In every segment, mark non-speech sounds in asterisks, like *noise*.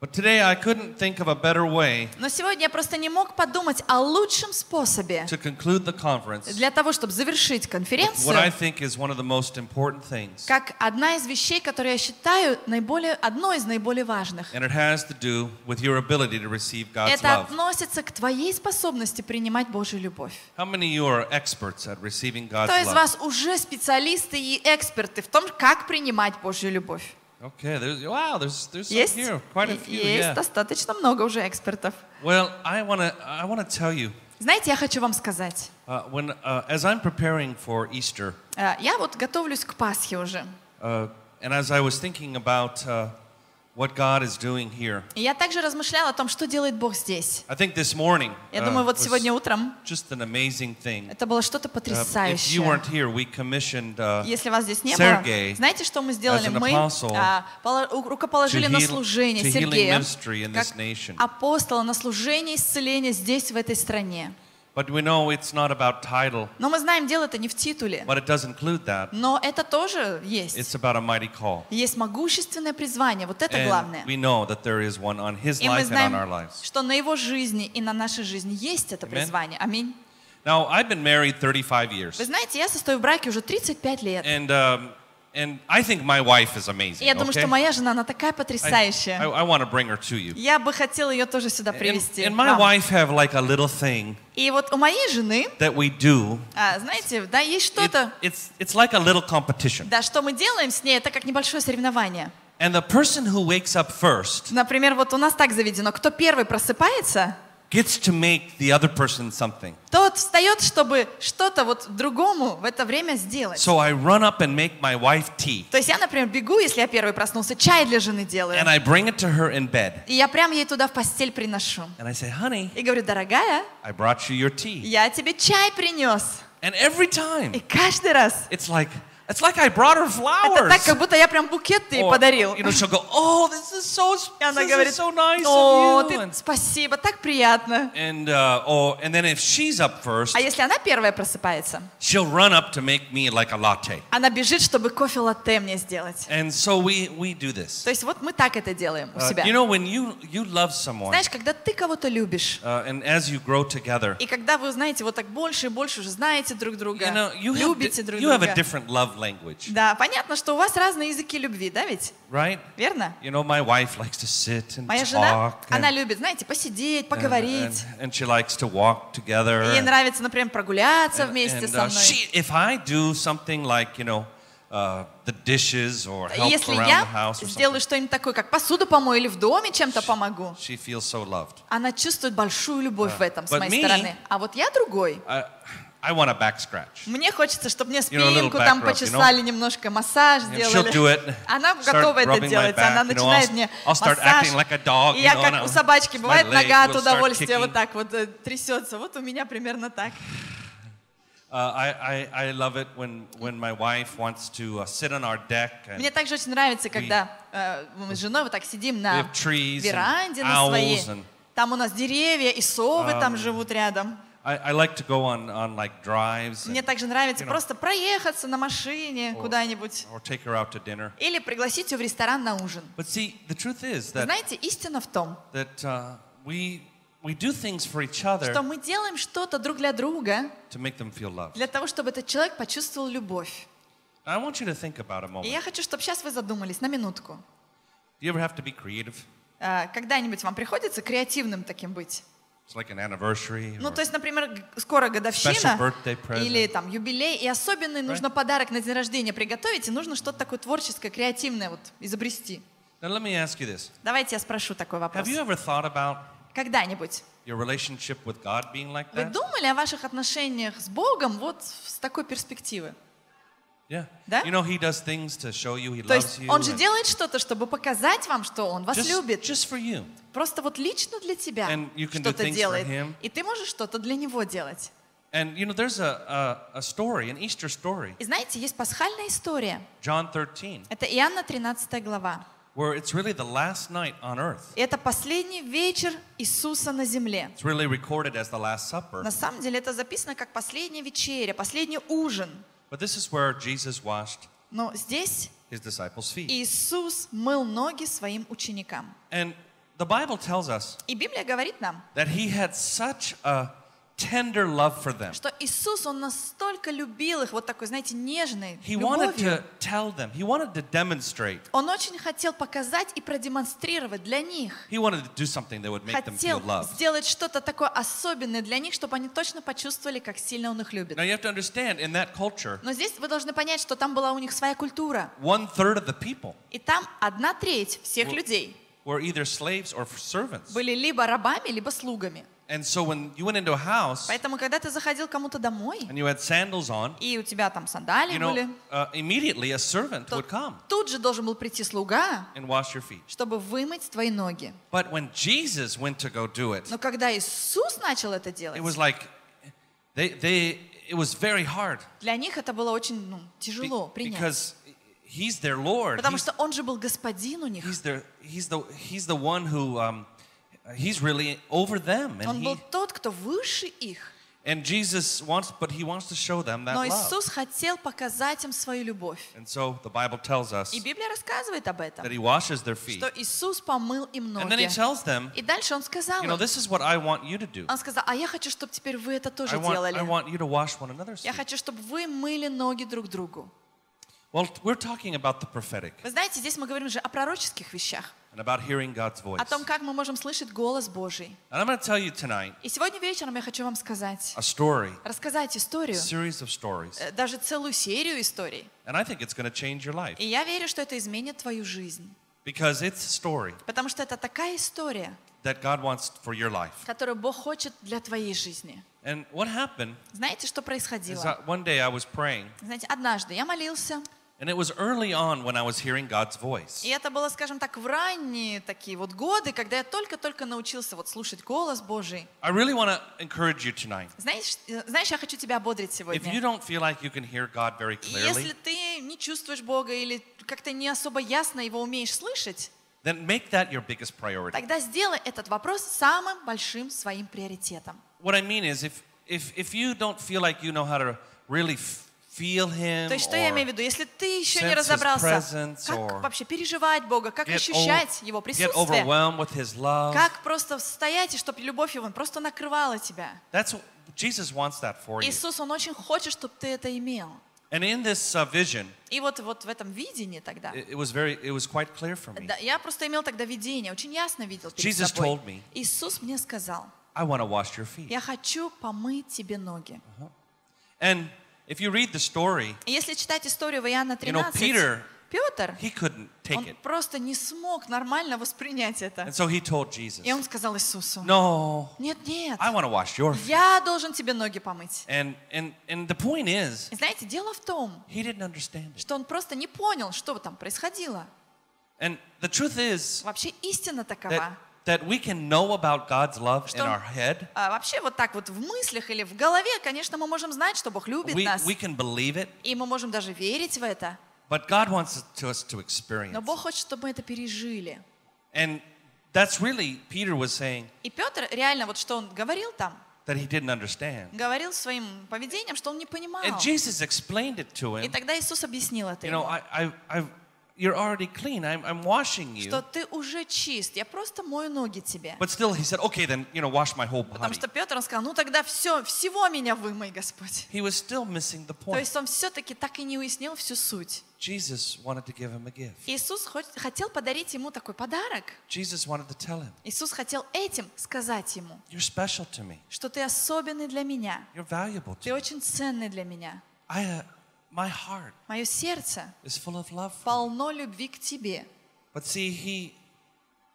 But today I couldn't think of a better way Но сегодня я просто не мог подумать о лучшем способе to conclude the conference для того, чтобы завершить what I конференцию, think is one of the most important things. как одна из вещей, которую я считаю наиболее, одной из наиболее важных. And it has to do with your ability to receive God's Это love. относится к твоей способности принимать Божью любовь. How many of you are experts at receiving God's Кто из love? вас уже специалисты и эксперты в том, как принимать Божью любовь? Okay, there's, wow, there's, there's some Есть? here, quite a И- few, Есть yeah. достаточно много уже экспертов. Well, I want to I want to tell you, Знаете, я хочу вам сказать. uh, when uh, as I'm preparing for Easter, э, Я вот готовлюсь к Пасхе уже. uh, and as I was thinking about uh, what God is doing here, я также размышляла о том, что делает Бог здесь. I think this morning Я uh, думаю, вот was сегодня утром just an amazing thing. это было что-то Uh, if you потрясающее. weren't here, we commissioned uh, Если вас здесь не было, знаете, что мы сделали? Мы а, рукоположили на служение Сергея как апостола на служение исцеления здесь, в этой стране. But we know it's not about title, Но мы знаем, дело это не в титуле. but it does include that. Но это тоже есть. It's about a mighty call. Есть могущественное призвание. Вот это And главное. we know that there is one on his И мы life and on знаем, our lives. что на его жизни и на нашей жизни есть это Amen. призвание. Аминь. Now, I've been married 35 Вы years, знаете, я состою в браке уже 35 лет. and um, and I think my wife is amazing. Я думаю, okay? что моя жена, она такая I, потрясающая. I, want to bring her to you. Я бы хотела ее тоже сюда And, привести. and my вам. wife have like a little thing И вот у моей жены, that we do. а, знаете, да, есть It- что-то, it's it's like a little competition. да, что мы делаем с ней, это как небольшое соревнование. And the person who wakes up first Например, вот у нас так заведено, кто первый просыпается, gets to make the other person something. тот встает, чтобы что-то вот другому в это время сделать. So I run up and make my wife tea, То есть я, например, бегу, если я первый проснулся, чай для жены делаю. and I bring it to her in bed, И я прям ей туда в постель приношу. and I say, "Honey, И говорю, дорогая, I brought you your tea." я тебе чай принес. And every И time, каждый раз it's like it's like I brought her это flowers. так, как будто я прям букет ей Or, подарил. You know, she'll go, "Oh, this is so, И она this говорит, is so nice о, of you." ты, And, спасибо, так приятно. and uh, oh, and then if she's up first, А если она первая просыпается, she'll run up to make me like a latte. она бежит, чтобы кофе латте мне сделать. And so we we do this. То есть вот мы так это делаем у Uh, себя. you know, when you you love someone, Знаешь, когда ты кого-то любишь, uh, and as you grow together, и когда вы, знаете, вот так больше и больше уже знаете друг друга, you know, you have любите di- друг you have a друга. different love language, Да, понятно, что у вас разные языки любви, да ведь? right? Верно? You know, my wife likes to sit and Моя жена, talk. она and- любит, знаете, посидеть, and, поговорить. and, and she likes to walk together. Ей and- нравится, например, прогуляться and- вместе and, со uh, мной. she, if I do something like, you know, uh, the dishes or help Если around я the house or сделаю что-нибудь такое, как посуду помою или в доме чем-то помогу, she feels so loved. она чувствует большую любовь в этом с моей me- стороны. А вот я другой. I, I want a back scratch. Мне хочется, чтобы мне спинку там почесали немножко, массаж And she'll do сделали. it. Она готова это делать, она начинает мне массаж. И я как у собачки, бывает нога от удовольствия вот так вот э, трясется. Вот у меня примерно так. Мне также очень нравится, когда э, мы с женой вот так сидим на веранде на своей. Там у нас деревья и совы там Um, живут рядом. I, I like to go on, on like drives Мне также нравится you know, просто проехаться на машине or- куда-нибудь or take her out to dinner. или пригласить ее в ресторан на ужин. But see, the truth is that, Знаете, истина в том, that uh, we, we do things for each other что мы делаем что-то друг для друга to make them feel loved. для того, чтобы этот человек почувствовал любовь. I want you to think about a И moment. я хочу, чтобы сейчас вы задумались на минутку. Do you ever have to be creative? А, Когда-нибудь вам приходится креативным таким быть? It's like an anniversary Ну, то есть, например, скоро годовщина или там юбилей, и особенный нужно подарок на день рождения приготовить, и нужно что-то такое творческое, креативное вот изобрести. Now let me ask you this. Давайте я спрошу такой вопрос. Have you ever thought about Когда-нибудь your relationship with God being like вы that? думали о ваших отношениях с Богом вот с такой перспективы? Yeah. Да? You know, He does things to show you He То loves есть you. Он же делает что-то, чтобы показать вам, что Он вас just, любит. just for you. Просто вот лично для тебя And you can do что-то things for делает. И ты можешь что-то для Него делать. And you know, there's a, a, a story, an Easter story, И знаете, есть пасхальная история. John 13, Это Иоанна 13 глава. where it's really the last night on earth. И это последний вечер Иисуса на земле. It's really recorded as the Last Supper. На самом деле это записано как последняя вечеря, последний ужин. But this is where Jesus washed Но здесь his disciples' feet. Иисус мыл ноги своим ученикам. And the Bible tells us И Библия говорит нам, that he had such a tender love for them. что Иисус, Он настолько любил их, вот такой, знаете, нежной He wanted to tell them, he wanted to demonstrate, Он очень хотел показать и продемонстрировать для них. he wanted to do something that would make them feel Хотел loved. сделать что-то такое особенное для них, чтобы они точно почувствовали, как сильно Он их любит. Now you have to understand, in that culture, Но здесь вы должны понять, что там была у них своя культура. one third of the people И там одна треть всех людей were either slaves or servants. были либо рабами, либо слугами. And so when you went into a house Поэтому, когда ты заходил кому-то домой, and you had sandals on, и у тебя там сандалии you know, были, uh, immediately a servant то would come тут же должен был прийти слуга, and wash your feet. чтобы вымыть твои ноги. But when Jesus went to go do it, Но когда Иисус начал это делать, it was like they, they it was very hard для них это было очень ну, be- тяжело принять. because he's their Lord. Потому He's, что Он же был господин у них. he's their he's the he's the one who um, he's really over them and Он был he тот, кто выше их. and Jesus wants but he wants to show them that Но love. Иисус хотел показать им свою любовь. And so the Bible tells us И Библия рассказывает об этом, that he washes their feet. что Иисус помыл им And then he ноги. tells them, И дальше Он сказал you know, им, this is what I want you to do. Он сказал, а я хочу, чтобы теперь вы это I тоже want, I делали. want you to wash one another's Я feet. хочу, чтобы вы мыли ноги друг другу. Well, we're talking about the prophetic Вы знаете, здесь мы говорим же о пророческих вещах, and about hearing God's voice. о том, как мы можем слышать голос Божий. And I'm going to tell you tonight И сегодня вечером я хочу вам сказать, a story, рассказать a историю, series of stories. э, даже целую серию историй. And I think it's going to change your life И я верю, что это изменит твою жизнь. because it's a story Потому что это такая история, that God wants for your life. которую Бог хочет для твоей жизни. And what happened Знаете, что происходило? one day I was praying, Знаете, однажды я молился, and it was early on when I was hearing God's voice. и это было, скажем так, в ранние такие вот годы, когда я только-только научился вот слушать голос Божий. I really want to encourage you tonight. Знаешь, э, знаешь, я хочу тебя ободрить If you сегодня. don't feel like you can hear God very И Если clearly, ты не чувствуешь Бога или как-то не особо ясно его умеешь слышать, then make that your biggest priority. тогда сделай этот вопрос самым большим своим приоритетом. What I mean is, if if if you don't feel like you know how to really feel Him То есть, что я имею в виду? Если ты еще не разобрался, presence как вообще переживать Бога, как ощущать Его присутствие, overwhelmed with His love, как просто стоять, и чтобы любовь Его просто накрывала тебя. Jesus wants that for you. Иисус, Он очень хочет, чтобы ты это имел. And in this uh, vision, И вот, вот в этом видении тогда, it, was very, it was quite clear for me. я просто имел тогда видение, очень ясно видел перед Jesus собой. told me, Иисус мне сказал, I want to wash your feet. я хочу помыть тебе ноги. And if you read the story, если читать историю в Иоанна You know, 13, Peter- Петр, he couldn't take он it. просто не смог нормально воспринять это. And so he told Jesus, И он сказал Иисусу, No, нет, нет, I want to wash your feet. я должен тебе ноги помыть. And, and, and the point is, И знаете, дело в том, he didn't understand it. что он просто не понял, что там происходило. And the truth is Вообще истина that, такова. That we can know about God's love in Что- our head. А вообще вот так вот в мыслях или в голове, конечно, мы можем знать, что Бог любит We, нас. we can believe it, И мы можем даже верить в это. but God wants to us to Но experience. Бог хочет, чтобы мы это пережили. And that's really, Peter was saying И Петр реально, вот что он говорил там, that he didn't understand. говорил своим поведением, что он не понимал. And Jesus explained it to И him. тогда Иисус объяснил это You know, ему, I, I, I've, you're already clean. I'm, I'm washing you. что ты уже чист, я просто мою ноги тебе. But still, he said, okay, then, you know, wash my whole Потому body. что Петр, сказал, ну тогда все, всего меня вымой, Господь. He was still missing the То point. есть он все-таки так и не уяснил всю суть. Jesus wanted to give him a gift. Иисус хот- хотел подарить ему такой подарок. Jesus wanted to tell him, Иисус хотел этим сказать ему, you're special to me. что ты особенный для меня, You're valuable ты to me. очень ценный для меня. I, uh, my heart Мое сердце is full of love полно любви к тебе. But see, he,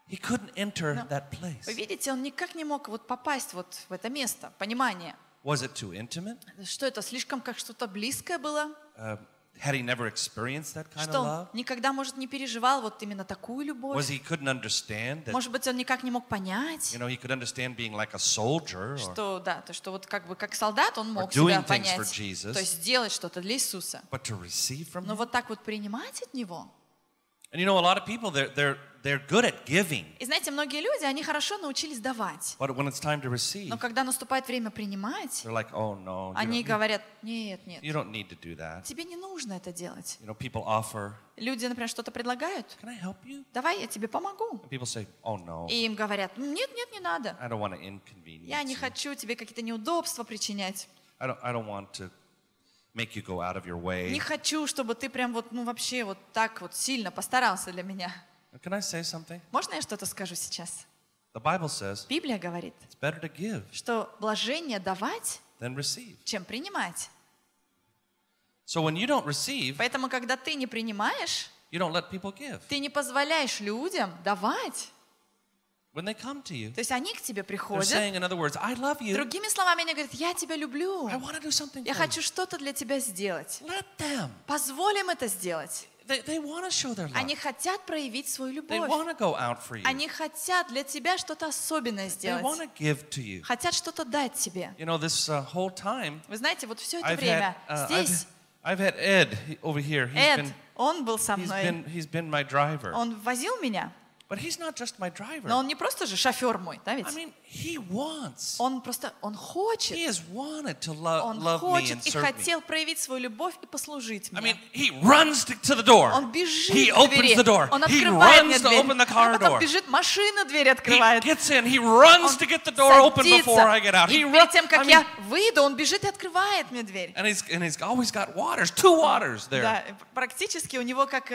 he couldn't enter No. that place. Вы видите, он никак не мог вот попасть вот в это место, понимание. Was it too intimate? Что это, слишком как что-то близкое было? Uh, had he never experienced that kind Что of он love? никогда, может, не переживал вот именно такую Was любовь? he couldn't understand that, Может быть, он никак не мог понять, you know, he could understand being like a soldier or, что, да, то, что вот как бы как солдат он мог doing себя things понять, for Jesus. то есть делать что-то для Иисуса. but to receive from Но him? вот так вот принимать от Него. And you know, a lot of people, they're, they're, they're good at giving, И знаете, многие люди, они хорошо научились давать. but when it's time to receive, Но когда наступает время принимать, they're like, oh no, you они говорят, нет, нет, you don't need to do that. тебе не нужно это делать. You know, people offer, Люди, например, что-то предлагают, can I help you? давай я тебе помогу. And people say, oh no, И им говорят, нет, нет, не надо. I don't want to inconvenience Я не хочу тебе какие-то неудобства причинять. I don't, I don't want to make you go out of your Не way. хочу, чтобы ты прям вот, ну вообще вот так вот сильно постарался для меня. Can I say something? Можно я что-то скажу сейчас? The Bible says Библия говорит, it's better to give что блажение давать, than receive. чем принимать. So when you don't receive, Поэтому, когда ты не принимаешь, you don't let people give. ты не позволяешь людям давать. When they come to you, То есть они к тебе they're приходят, saying, in other words, I love you. другими словами, они говорят, я тебя люблю, I want to do something я хочу что-то для тебя сделать. Let them. Позволь им это сделать. They, they want to show their love. Они хотят проявить свою They любовь. want to go out for you. Они хотят для тебя что-то особенное They сделать. want to give to you. Хотят что-то дать тебе. You know, this uh, whole time, Вы знаете, вот все это I've had, время uh, I've, здесь I've had Ed over here. He's Эд, been, он был со he's мной. been, he's been my driver. Он возил меня, But he's not just my driver. но он не просто же шофер мой, да ведь? I mean, he wants. Он просто, он хочет, He has wanted to lo- он love me and хочет и serve me. хотел проявить свою любовь и послужить I мне. mean, he runs to, to the door. Он бежит He к opens двери, the door. он He открывает мне runs to дверь, open the а car потом door. бежит, машина дверь He открывает. gets in. He runs Он to get the door open before I get out. и He перед runs. тем, как I mean, я выйду, он бежит и открывает мне дверь. and he's and he's always got waters, two waters there. Да, практически у него как...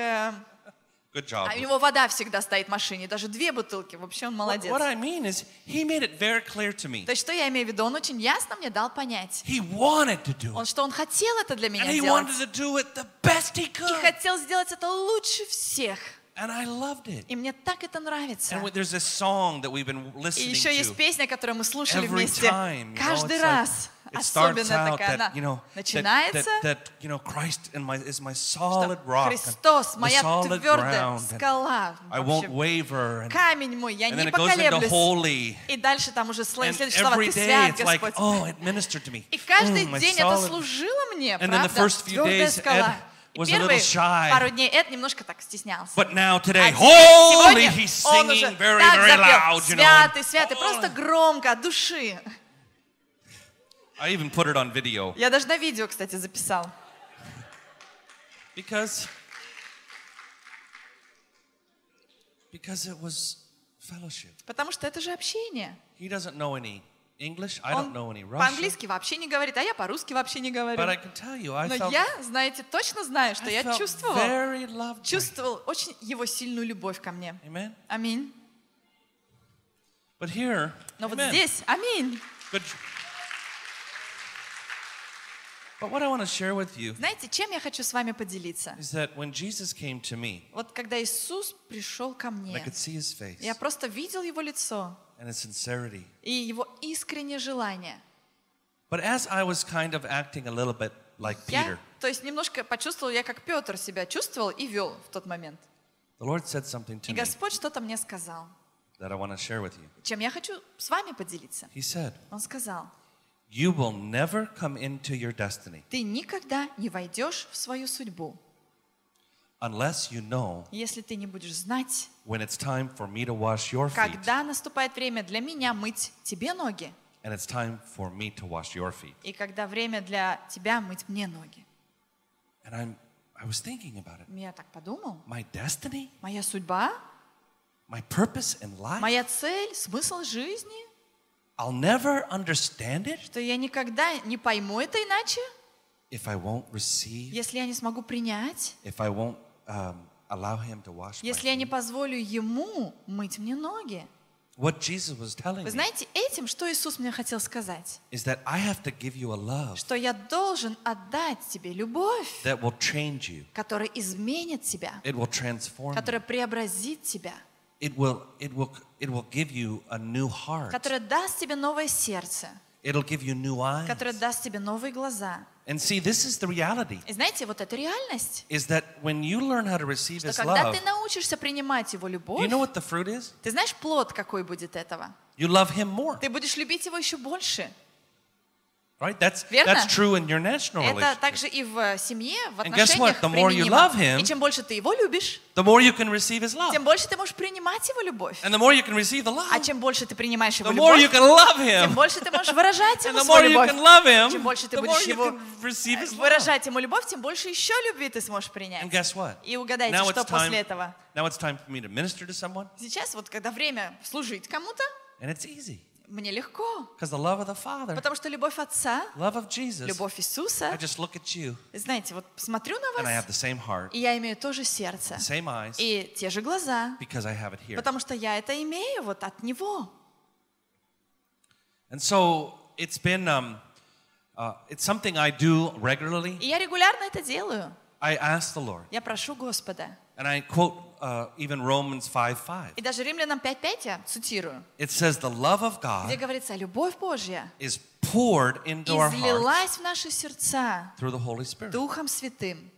Good job. а у него вода всегда стоит в машине, даже две бутылки. Вообще он What, молодец. what I mean is, he made it very clear to me. То есть что я имею в виду? Он очень ясно мне дал понять, He wanted to do он, что он хотел это для меня and he делать. wanted to do it the best he И could, хотел сделать это лучше всех. and I loved it. И мне так это нравится. And there's this song that we've been И listening еще есть песня, которую мы слушали every вместе. time. you know, Каждый it's like- раз. It starts out такая. That you know that, that, начинается, that you know Christ in my, is my solid rock, Христос, the моя solid ground, and скала. I won't waver. And, Камень мой, я and не then it goes into поколеблюсь. holy. И дальше там уже And следующие слова. every Ты day свят, it's like, Господь. oh, it ministered to me. И каждый Mm, день это solid- служило мне, And then the правда? first few days, скала. Ed was a little shy. пару дней Эд немножко так стеснялся. But now А today, теперь, holy, he's singing very, very loud, you know. Святый, святый, просто громко, от души. I even put it on video Я даже на видео, кстати, записал. because because it was fellowship. Потому что это же общение. He doesn't know any English. I don't know any Russian. по-английски вообще не говорит, а я по-русски вообще не говорю. But I can tell you, I Но felt, я, знаете, точно знаю, что I я чувствовал, very loved. чувствовал очень его сильную любовь ко мне. Аминь. But here, Но вот amen. здесь, аминь. Good. But what I want to share with you Знаете, чем я хочу с вами поделиться? is that when Jesus came to me, Вот когда Иисус пришел ко I мне, could see his face я просто видел его лицо and his sincerity. и его искреннее желание. But as I was kind of acting a little bit like Я, Peter, то есть немножко почувствовал, я как Петр себя чувствовал и вел в тот момент. the Lord said something to И me Господь что-то мне сказал, that I want to share with you. чем я хочу с вами поделиться. He said, Он сказал, You will never come into your destiny ты никогда не войдешь в свою судьбу, unless you know если ты не будешь знать, when it's time for me to wash your feet когда наступает время для меня мыть тебе ноги, and it's time for me to wash your feet. и когда время для тебя мыть мне ноги. And I'm I was thinking about it. Я так подумал, My destiny, моя судьба, my purpose in life, моя цель, смысл жизни, I'll never understand it что я никогда не пойму это иначе, if I won't receive, если я не смогу принять, if I won't um, allow him to wash если я не позволю ему мыть мне ноги. What Jesus was telling Вы знаете, этим, что Иисус мне хотел сказать? is that I have to give you a love Что я должен отдать тебе любовь, that will change you. которая изменит тебя, It will transform которая преобразит тебя, It will, it will, it will give you a new heart. которая даст тебе новое сердце, It'll give you new eyes. которая даст тебе новые глаза. And see, this is the reality. И знаете, вот это реальность. Is that when you learn how to receive His когда love, ты научишься принимать его you любовь, know what the fruit is? ты знаешь плод какой будет этого? You love Him more. Ты будешь любить его еще больше. Right? That's, Верно? that's true in your national Это relationship. также и в семье, в And guess what? отношениях The more you применимо. love him, И чем больше ты его любишь, The more you can receive his love. тем больше ты можешь принимать его любовь. And the more you can receive the love, А чем больше ты принимаешь его the more you любовь, can love тем him. больше ты можешь выражать And ему the more свою you любовь. can love him, Чем больше ты the more будешь you его can receive his love. выражать ему любовь, тем больше еще любви ты сможешь And принять. guess what? И угадайте, Now что it's после time, этого. now it's time for me to minister to someone, Сейчас вот, когда время служить кому-то, and it's easy. Мне легко. Because the love of the Father, Потому что любовь Отца, love of Jesus, любовь I Иисуса, just look at you, знаете, вот смотрю на and I have вас, the same heart, и я имею то же сердце, the same eyes, и те же глаза, because I have it here. потому что я это имею вот от Него. And so it's been, um, uh, it's something I do regularly. И я регулярно это делаю. I ask the Lord, Я прошу Господа. and I quote uh, even Romans 5:5. И даже Римлянам 5.5 я цитирую, It says, "The love of где God говорится, любовь Божья is poured into our hearts излилась в наши сердца through the Holy Spirit." Духом Святым.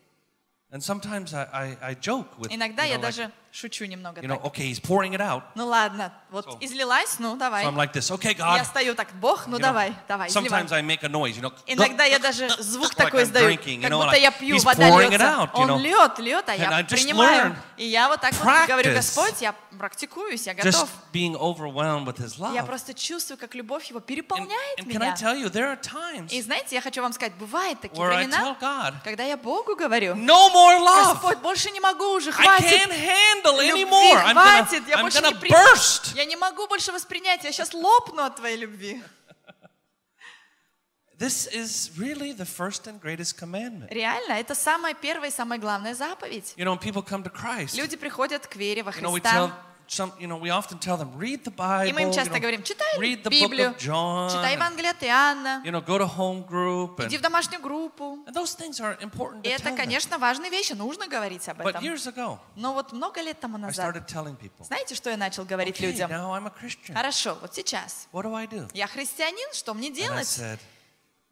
And sometimes I, I, I joke with, Иногда you я know, like, даже шучу немного you know, okay, he's pouring it out. Ну ладно, вот So- излилась, ну давай. So I'm like this, okay, Я God. стою так, Бог, ну You know, давай, давай, изливай. sometimes I make a noise, you know. Иногда я *laughs* даже *laughs* звук такой издаю, как know, будто я пью, вода льется. know. Он льет, льет, а я принимаю. И я вот так вот говорю, Господь, я практикуюсь, я готов. being overwhelmed with His Я просто чувствую, как любовь Его переполняет and can I меня. tell you, there are times И знаете, я хочу вам сказать, бывают такие времена, когда я Богу говорю, no more love. Господь, больше не могу уже, I хватит. Handle Любви anymore. I'm gonna, хватит, я I'm больше не gonna при- burst. Я не могу больше воспринять, я сейчас лопну от твоей любви. This is really the first and greatest commandment. Реально, это самая первая и самая главная заповедь. You know, when people come to Christ, Люди приходят к вере во you know, we tell Христа, some, you know, we often tell them, read the и Bible, мы им you часто know, говорим, читай read the book Библию, of John, читай and, Евангелие от Иоанна, you know, go to home group, иди в and, домашнюю группу. and those things are important И to это, tell them. конечно, важные вещи, нужно говорить об But этом. years ago, Но вот много лет тому I назад, started telling people, знаете, что я начал говорить okay, людям? now I'm a Christian. Хорошо, вот сейчас. What do I do? Я христианин, что мне And I делать? said,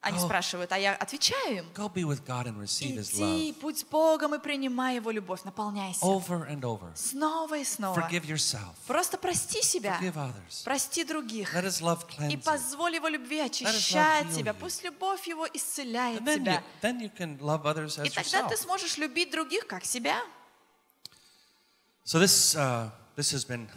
Они "Go- спрашивают, а я отвечаю им. go be with God and receive His Иди, love путь с Богом и принимай Его любовь, наполняйся. over and over. Снова и снова. Forgive yourself. Просто прости себя, Forgive others. прости других. Let His love И cleanse you. позволь Его любви очищать тебя. Пусть любовь Его исцеляет And тебя. then you can love others И as тогда ты yourself. сможешь любить других, как себя. So this, uh, this has been,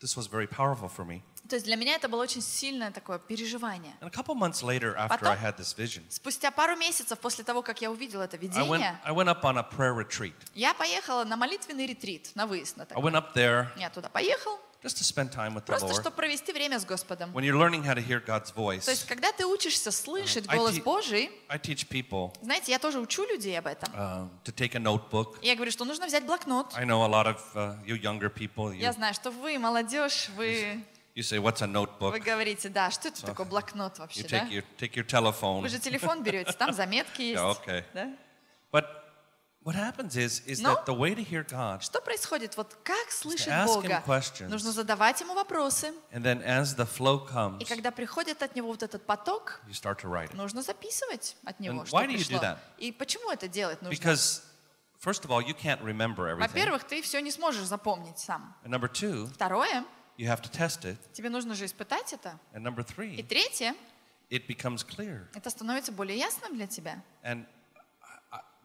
this was very powerful for me. То есть для меня это было очень сильное такое переживание. And a couple months later, after Потом- I had this vision, Спустя пару месяцев после того, как я увидела это I went, видение, I went up on a prayer retreat. я поехала на молитвенный ретрит, на выезд на I такой. went up there Я туда поехал, just to spend time with the просто Lord. чтобы провести время с Господом. When you're learning how to hear God's То есть, voice, когда ты учишься слышать I голос Божий, I teach people знаете, я тоже учу людей об этом. uh, to take a notebook. Я говорю, что нужно взять блокнот. I know a lot of uh, you younger people, you, Я знаю, что вы, молодежь, вы, you say, What's a вы notebook? говорите, да, что это такое блокнот You вообще, да? take your, take your telephone. Вы же телефон берете, там заметки *laughs* есть. Yeah, okay. да? But what happens is, is Но- that the way to hear God, Что происходит? Вот как him Бога? Нужно задавать Ему вопросы. and then as the flow comes, И когда приходит от Него вот этот поток, you start to write it. нужно записывать от Него, And что why do you пришло. do that? И почему это делать нужно? Because, first of all, you can't remember everything. Во-первых, ты все не сможешь запомнить сам. And number two, Второе, you have to test it. тебе нужно же испытать это. And number И three, третье, it becomes clear. это становится более ясным для тебя. And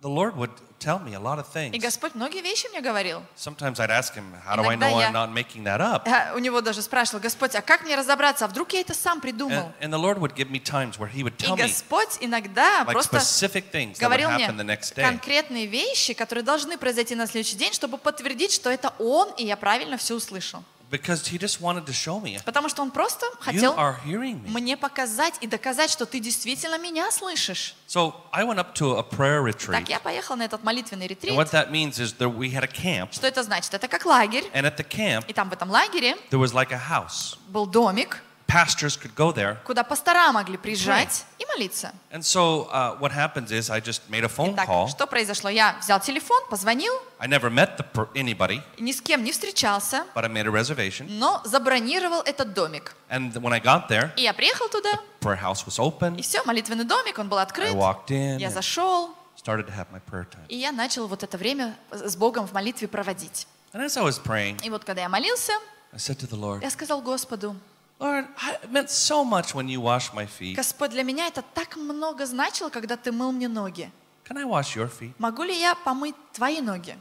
the Lord would tell me a lot of И things. Господь многие вещи мне говорил. Sometimes I'd ask him, How do I Иногда know я- I'm not making that up? Я у него даже спрашивал, Господь, а как мне разобраться? А вдруг я это сам придумал? And, and the Lord would give me times where He would И tell me Господь иногда like просто specific things говорил мне happen the next day. конкретные вещи, которые должны произойти на следующий день, чтобы подтвердить, что это Он, и я правильно все услышал. Because He just wanted to show me, Потому что Он просто You хотел are hearing me. мне показать и доказать, что ты действительно меня слышишь. So I went up to a prayer Так retreat. я поехала на этот молитвенный And ретрит. what that means is that we had a camp. Что это значит? Это как лагерь. And at the camp, И там в этом лагере there was like a house. был домик, Pastors could go there. куда пастора могли приезжать и молиться. And so uh, what happens is I just made a phone Итак, call. что произошло? Я взял телефон, позвонил, I never met the anybody, ни с кем не встречался, but I made a reservation. но забронировал этот домик. And when I got there, И я приехал туда, prayer house was и open. все, молитвенный домик, он был I открыт. walked in Я зашел, started to have my prayer time. и я начал вот это время с Богом в молитве проводить. And as I was praying, И вот когда я молился, I said to the Lord, я сказал Господу, Lord, it meant so much when you washed my feet. Господь, для меня это так много значило, когда ты мыл мне ноги. Can I wash your feet? Могу ли я помыть твои ноги?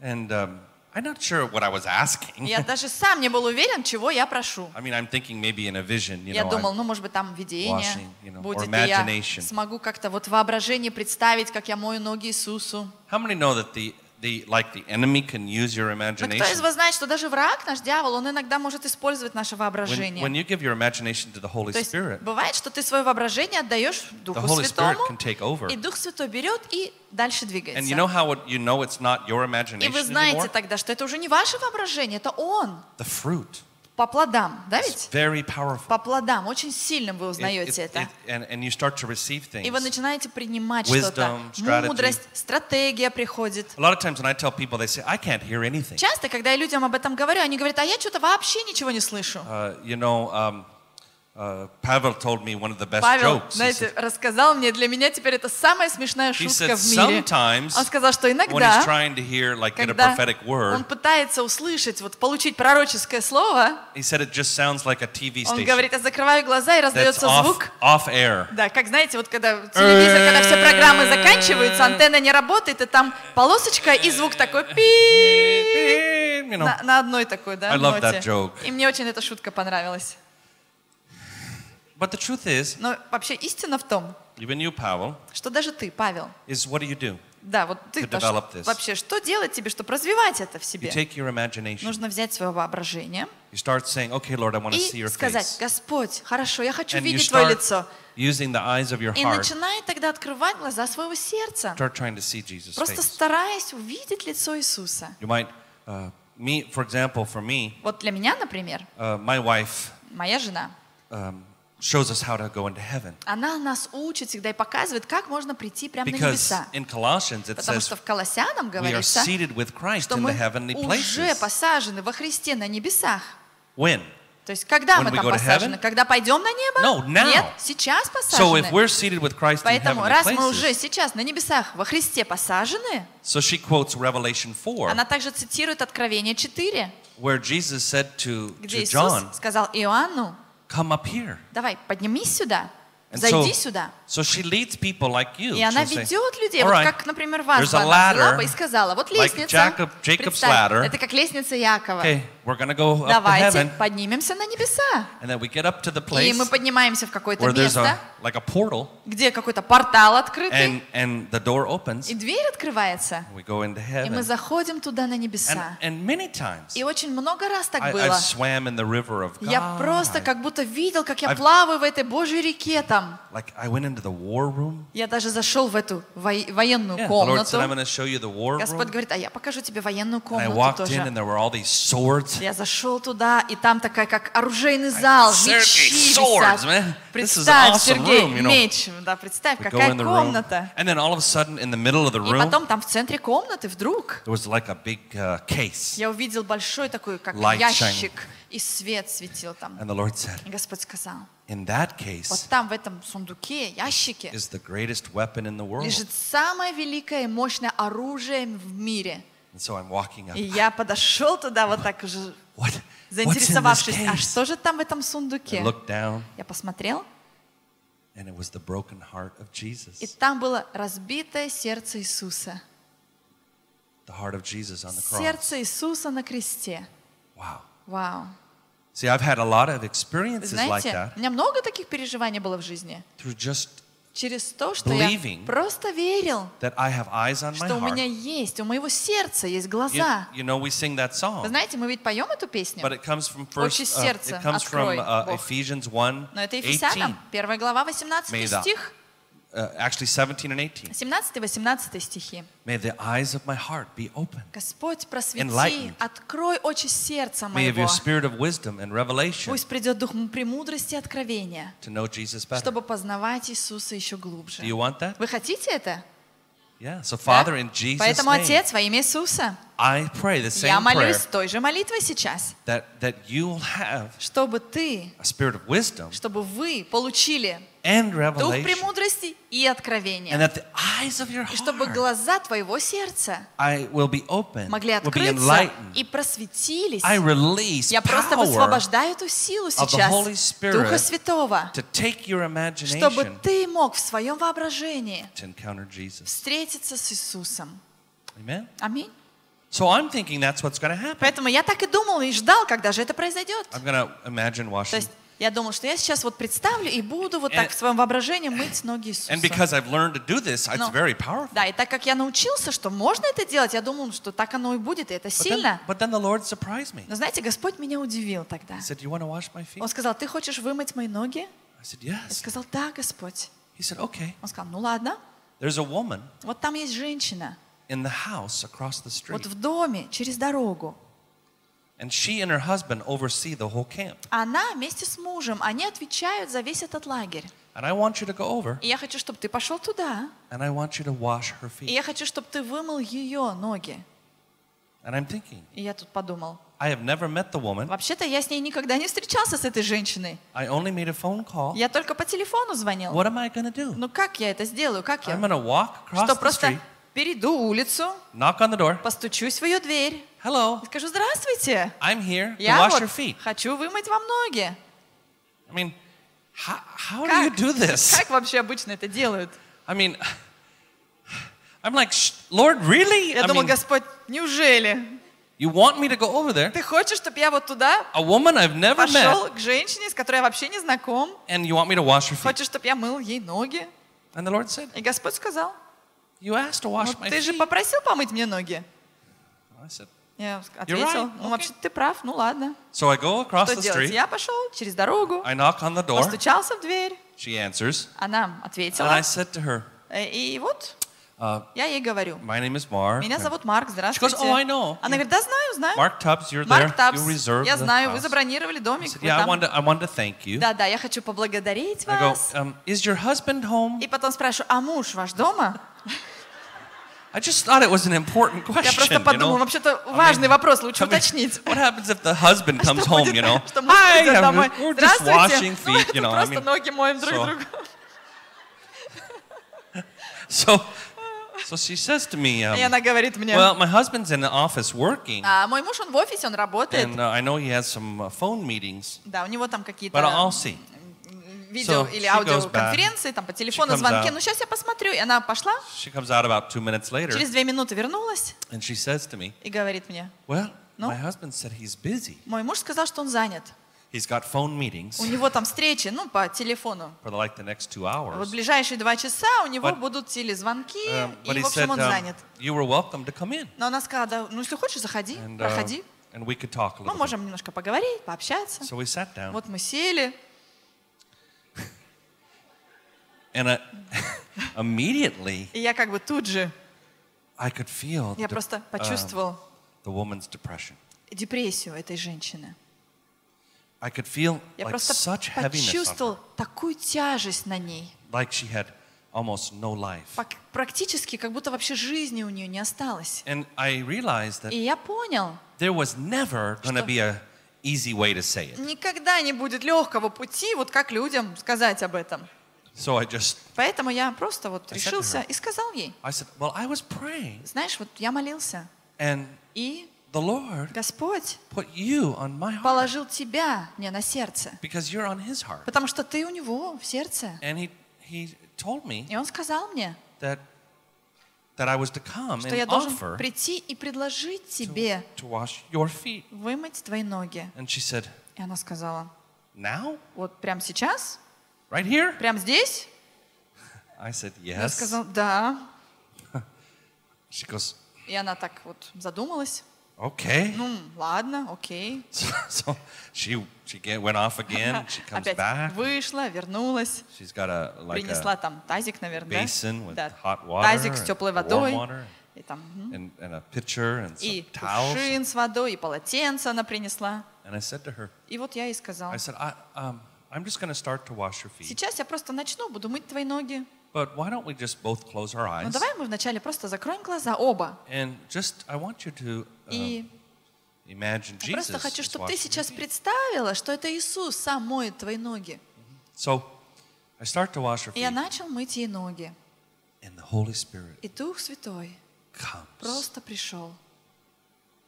And um, I'm not sure what I was asking. Я даже сам не был уверен, чего я прошу. *laughs* I mean, I'm thinking maybe in a vision, you Я know. думал, ну, может быть, там видение washing, you know, or будет, и я смогу как-то вот воображение представить, как я мою ноги Иисусу. How many know that the, the like the enemy can use your Но кто из вас знает, что даже враг, наш дьявол, он иногда может использовать наше When, воображение? when you give your imagination to the Holy То есть Spirit, бывает, что ты свое воображение отдаешь the Духу Spirit Святому, can take over. и Дух Святой берет и дальше And двигается. you know how it, you know it's not your И вы знаете anymore? тогда, что это уже не ваше воображение, это Он. The fruit. По плодам, да ведь? very powerful. По плодам. Очень сильным вы It- узнаете it- это. it- and, and you start to receive И вы начинаете принимать что-то. Мудрость, стратегия приходит. A lot of times when I tell people, they say, I can't hear anything. Часто, когда я людям об этом говорю, они говорят, а я что-то вообще ничего не слышу. Uh, you know, um, uh, Pavel told me one of the best Павел, jokes. He знаете, said, рассказал мне, для меня теперь это самая смешная шутка said в мире. sometimes Он сказал, что иногда, hear, like, когда он пытается услышать, вот получить пророческое слово, said like он говорит, я закрываю глаза и раздается off, звук. off air. Да, как знаете, вот когда телевизор, когда все программы заканчиваются, антенна не работает, и там полосочка и звук такой пи You know, на, на одной такой, да, I love ноте. that joke. И мне очень эта шутка понравилась. But the truth is, Но вообще истина в том, even you, Pavel, что даже ты, Павел, is what do you do? да, вот ты develop this. вообще, что делать тебе, чтобы развивать это в You себе? take your imagination. Нужно взять свое воображение You start saying, okay, Lord, I want to see и сказать. Господь, хорошо, я хочу And you видеть Твое лицо. using the eyes of your И начинай тогда открывать глаза своего сердца, Start trying to see Jesus' просто face. стараясь увидеть лицо Иисуса. You might, uh, me, for example, for me, Вот для меня, например, uh, my wife моя жена, um, shows us how to go into heaven. она нас учит всегда и показывает, как можно прийти прямо на небеса. in Colossians it Потому says что в Колоссянам we are говорится, seated with Christ что in мы the heavenly уже places. посажены во Христе на небесах. When? То есть, когда When мы там посажены? heaven? Когда пойдем на небо? No, now. Нет, сейчас So if посажены. we're seated with Christ in Поэтому, раз мы уже places, сейчас на небесах во Христе посажены, so she quotes Revelation 4, она также цитирует Откровение 4, where Jesus said to, где to Иисус John, сказал Иоанну, come up here. давай, поднимись сюда, And зайди so- сюда. So she leads people like you. И она She'll say, ведет людей, "All вот right, как, например, вас there's бы a она взяла ladder, бы и сказала, вот like лестница, Jacob- Jacob's представь, ladder. это как лестница Якова. okay, we're to go up to Давайте heaven. поднимемся на небеса. And then we get up to the И place мы поднимаемся в какое-то место, a, like a portal где какой-то портал открытый, and, and the door opens. и дверь открывается, We go into и мы heaven. заходим туда на And, небеса. and many times И очень много раз так I, было. I've swam in the river of Я God. просто I- как будто видел, как я I've- плаваю в этой Божьей реке там. like I went into the war room. Я даже зашел в эту во- военную Yeah, the Lord said, I'm комнату. to show you the war Господь room. говорит, а я покажу тебе военную And I комнату walked тоже. in and there were all these swords. Я зашел туда, и там такая, как оружейный зал, мечи висят. Представь, Сергей, меч. Да, представь, какая комната. And then all of a sudden, in the middle of the И room, потом там в центре комнаты вдруг there was like a big uh, case. я увидел большой такой, как ящик, и свет светил там. And the Lord said, И Господь сказал, In that вот case там, в этом сундуке, ящике, is the greatest weapon in the world. лежит самое великое и мощное оружие в мире. And so I'm walking up. И я подошел туда вот так уже, What? Заинтересовавшись, а что же там в этом I сундуке? looked down, Я посмотрел, and it was the broken heart of и там было разбитое сердце Иисуса. The heart of Jesus on the cross. Сердце Иисуса на кресте. Wow. Вау. See, I've had a lot of Вы experiences like знаете, that у меня много таких переживаний было в жизни. through just Через то, что я просто верил, что у меня есть, у моего сердца есть глаза. you know, we sing that Вы знаете, мы ведь поем эту песню, but it comes from first. Очи Uh, сердца it comes from открой, uh, Бог. Ephesians 1, но это 18, Ефесянам, 1 глава, May 18 the- стих, uh, actually 17 and 18. 17-18 стихи. May the eyes of my heart be open. Господь, просвети, открой очи сердца May моего. your spirit of wisdom and revelation Пусть придет дух премудрости и откровения, to know Jesus better. чтобы познавать Иисуса еще глубже. Do you want that? Вы хотите это? Yeah. So? Father, in Jesus' Поэтому, name, Отец, во имя Иисуса, I pray the Я same молюсь prayer той же молитвой сейчас, that, that you will have чтобы ты, a spirit of wisdom чтобы вы получили and дух revelation, премудрости и and откровения. that the eyes of your И чтобы heart глаза твоего сердца I will be open, могли will be открыться enlightened. и просветились. I release Я просто высвобождаю эту силу the сейчас, Духа Святого, to take your чтобы imagination ты мог в своем воображении to encounter Jesus. встретиться с Иисусом. Аминь. So I'm thinking that's what's going to happen. Поэтому я так и думал и ждал, когда же это произойдет. I'm going to imagine То washing. есть я думал, что я сейчас вот представлю и буду вот так And- в своем воображении мыть ноги Иисуса. And because I've learned to do this, it's very powerful. Да, и так как я научился, что можно это делать, я думал, что так оно и будет, и это But then, сильно. but then the Lord surprised me. Но знаете, Господь меня удивил тогда. He said, You want to wash my feet? Он сказал, ты хочешь вымыть мои ноги? I said, Я Yes. сказал, да, Господь. He said, Okay. Он сказал, ну ладно. There's a woman Вот там есть женщина, in the house across the street, вот в доме, через дорогу. and she and her husband oversee the whole camp. Она вместе с мужем, они отвечают за весь этот лагерь. And I want you to go over И я хочу, чтобы ты пошел туда. and I want you to wash her И feet. я хочу, чтобы ты вымыл ее ноги. And I'm thinking, И я тут подумал, I have never met the woman. вообще-то я с ней никогда не встречался, с этой женщиной. I only made a phone call. Я только по телефону звонил. What am I going to do? Ну как я это сделаю? Как я? I'm going to walk across Что the просто street, перейду улицу, knock on the door. постучусь в ее дверь Hello, скажу, здравствуйте, I'm here to я wash вот your feet. хочу вымыть вам ноги. I mean, how, how do you do this? Как вообще обычно это делают? I mean, I'm like, "Sh- Lord, really? Я I думал, mean, Господь, неужели? you want me to go over there? Ты хочешь, чтобы я вот туда A woman I've never met, пошел к женщине, с которой я вообще не знаком? and you want me to wash her feet? Хочешь, чтобы я мыл ей ноги? And the Lord said, И Господь сказал, You asked to wash ну ты же попросил помыть мне ноги. I said, Я right, ответил, ну okay. вообще ты прав, ну ладно. So I go across Что the делать? street. Я пошел через дорогу, I knock on the door. постучался в дверь, She answers. она And ответила. I said to her, Э, И вот uh, я ей говорю, My name is Mark. меня and зовут Марк, здравствуйте. "Oh, I know. Она говорит, да, знаю, знаю. Mark Tubbs, you're there. Марк Табс, You reserved я знаю, вы house." забронировали домик. said, yeah, I там». want to, I want to thank you. Да, да, я хочу поблагодарить I go, вас. um, is your husband home? И потом спрашиваю, а муж ваш дома? I just thought it was an important Я question. просто you подумал, know? вообще-то важный вопрос, лучше I mean, уточнить. what happens if the husband *laughs* Что comes home, будет, you know? что муж Hi, придет I'm домой. just- we're just Здравствуйте. washing Ну, feet, это you know. I просто mean, ноги моем друг so- другу. *laughs* so, so she says to me, um, И она говорит мне, well, my husband's in the office working, а мой муж, он в офисе, он работает. and uh, I know he has some uh, phone meetings, Да, у него там but какие-то I'll see. Видео So или аудиоконференции, там по телефону звонки. Ну, сейчас я посмотрю. И она пошла, She comes out about two minutes later, через две минуты вернулась and she says to me, и говорит мне, well, No? my husband said he's busy. мой муж сказал, что он занят. He's got phone meetings У него там встречи, ну, по телефону. for like the next two Вот hours. ближайшие два часа у него But- будут телезвонки, Um, и, в общем, said, он um, занят. you were welcome to come in, Но она сказала, да, ну, если хочешь, заходи, and, uh, проходи. and we could talk a Мы little bit. можем немножко поговорить, пообщаться. So we sat down, Вот мы сели, and uh, *laughs* immediately и я как бы тут же, I could feel я the, просто uh, почувствовал the woman's depression. депрессию этой женщины. I could feel Я like просто such почувствовал такую тяжесть на ней. like she had almost no life. Практически, как будто вообще жизни у нее не осталось. And I realized that И я понял, there was never going to be a easy way to say it. никогда не будет легкого пути, вот как людям сказать об этом. So I just, Поэтому я просто вот I said to решился her, и сказал ей, I said, well, I was praying, знаешь, вот я молился, and и the Lord Господь put you on my heart положил тебя мне на сердце, because you're on His heart. потому что ты у него в сердце. And He He told me И он сказал мне, that that I was to come что and я должен offer прийти и предложить тебе to wash your feet. вымыть твои ноги. And she said, И она сказала, now, вот прямо сейчас, right here. прямо здесь? I said, Я yes. сказал, да. She goes, И она так вот задумалась. okay. Ну, ладно, окей. So, so she she get, went off again. She comes Опять back. вышла, вернулась, She's got a like принесла a там тазик, наверное, basin with да? hot water, тазик с теплой and водой, warm water, и там мгм. and, and a pitcher and some и towels. кувшин с водой, и полотенце она принесла. And I said to her, И вот я ей сказал, I said, I, um, I'm just going to start to wash your feet. сейчас я просто начну, буду мыть твои ноги. But why don't we just both close our Ну eyes? давай мы вначале просто закроем глаза, оба. And just, I want you to uh, imagine я просто Jesus хочу, чтобы ты сейчас feet. представила, что это Иисус сам моет твои ноги. So I start to wash her И я feet, начал мыть ей ноги. and the Holy Spirit И Дух Святой comes. просто пришел.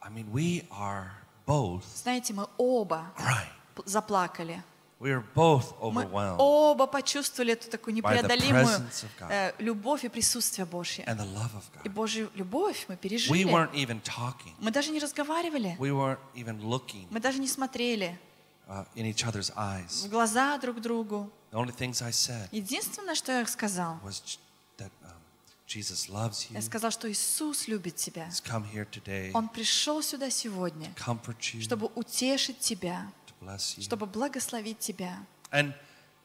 I mean, we are both Знаете, мы оба crying. заплакали. We are both Мы overwhelmed оба почувствовали эту такую непреодолимую э, любовь и присутствие Божье. and the love of И. Божью любовь мы We пережили. weren't even talking. Мы даже не разговаривали. We weren't even looking Мы даже не смотрели uh, в глаза друг другу. The only things I said Единственное, что я сказал, was j- that um, Jesus loves you. я сказал, что Иисус любит тебя. Он пришел сюда сегодня, to comfort you, чтобы утешить тебя. Чтобы благословить тебя. And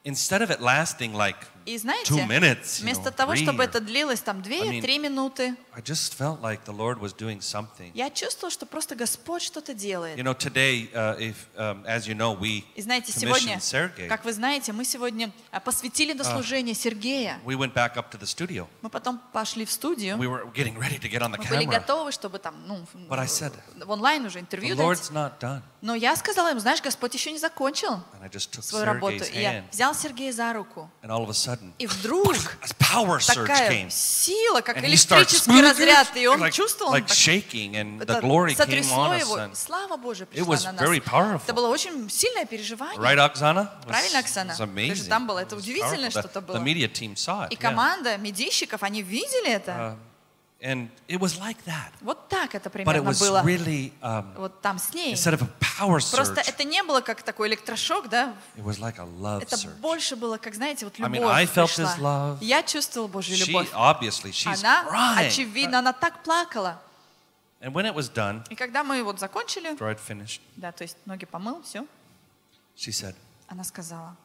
instead of it lasting like И two знаете, minutes, you вместо know, того, чтобы это длилось там I mean, 2-3 минуты, the я чувствовала, что просто Господь что-то делает. You know, today, uh, if, um, as you know, we И знаете, сегодня, Sergey. как вы знаете, мы сегодня а, посвятили на служение Сергея. We went back up to the studio. Мы потом пошли в студию. We were getting ready to get on the Мы были camera. готовы, чтобы там, ну, But I said, в онлайн уже The интервью дать. Lord's not done. Но я сказала им, знаешь, Господь еще не закончил свою работу. И я hand, взял Сергея за руку. sudden, И вдруг *laughs* такая сила, как электрический разряд. И он like, чувствовал, like shaking, and the came сотрясло on его. And, Слава Божия пришла на нас. Это было очень сильное переживание. right, was- Правильно, Оксана? там было, это powerful. что-то было. the media team saw it. И команда медийщиков, они видели это. Uh, and it was like that. Вот так это But it примерно was было. really, um, Вот там с ней. instead of a power Просто surge, это не было как такой электрошок, да? it was like a love Это surge. больше было, как, знаете, вот I mean, любовь I felt пришла. his love. Я чувствовала Божью She, любовь. obviously, she's Она, crying. очевидно, она так плакала. And when it was done, И когда мы вот закончили, after I'd finished, да, то есть ноги помыл, все, she said, она сказала,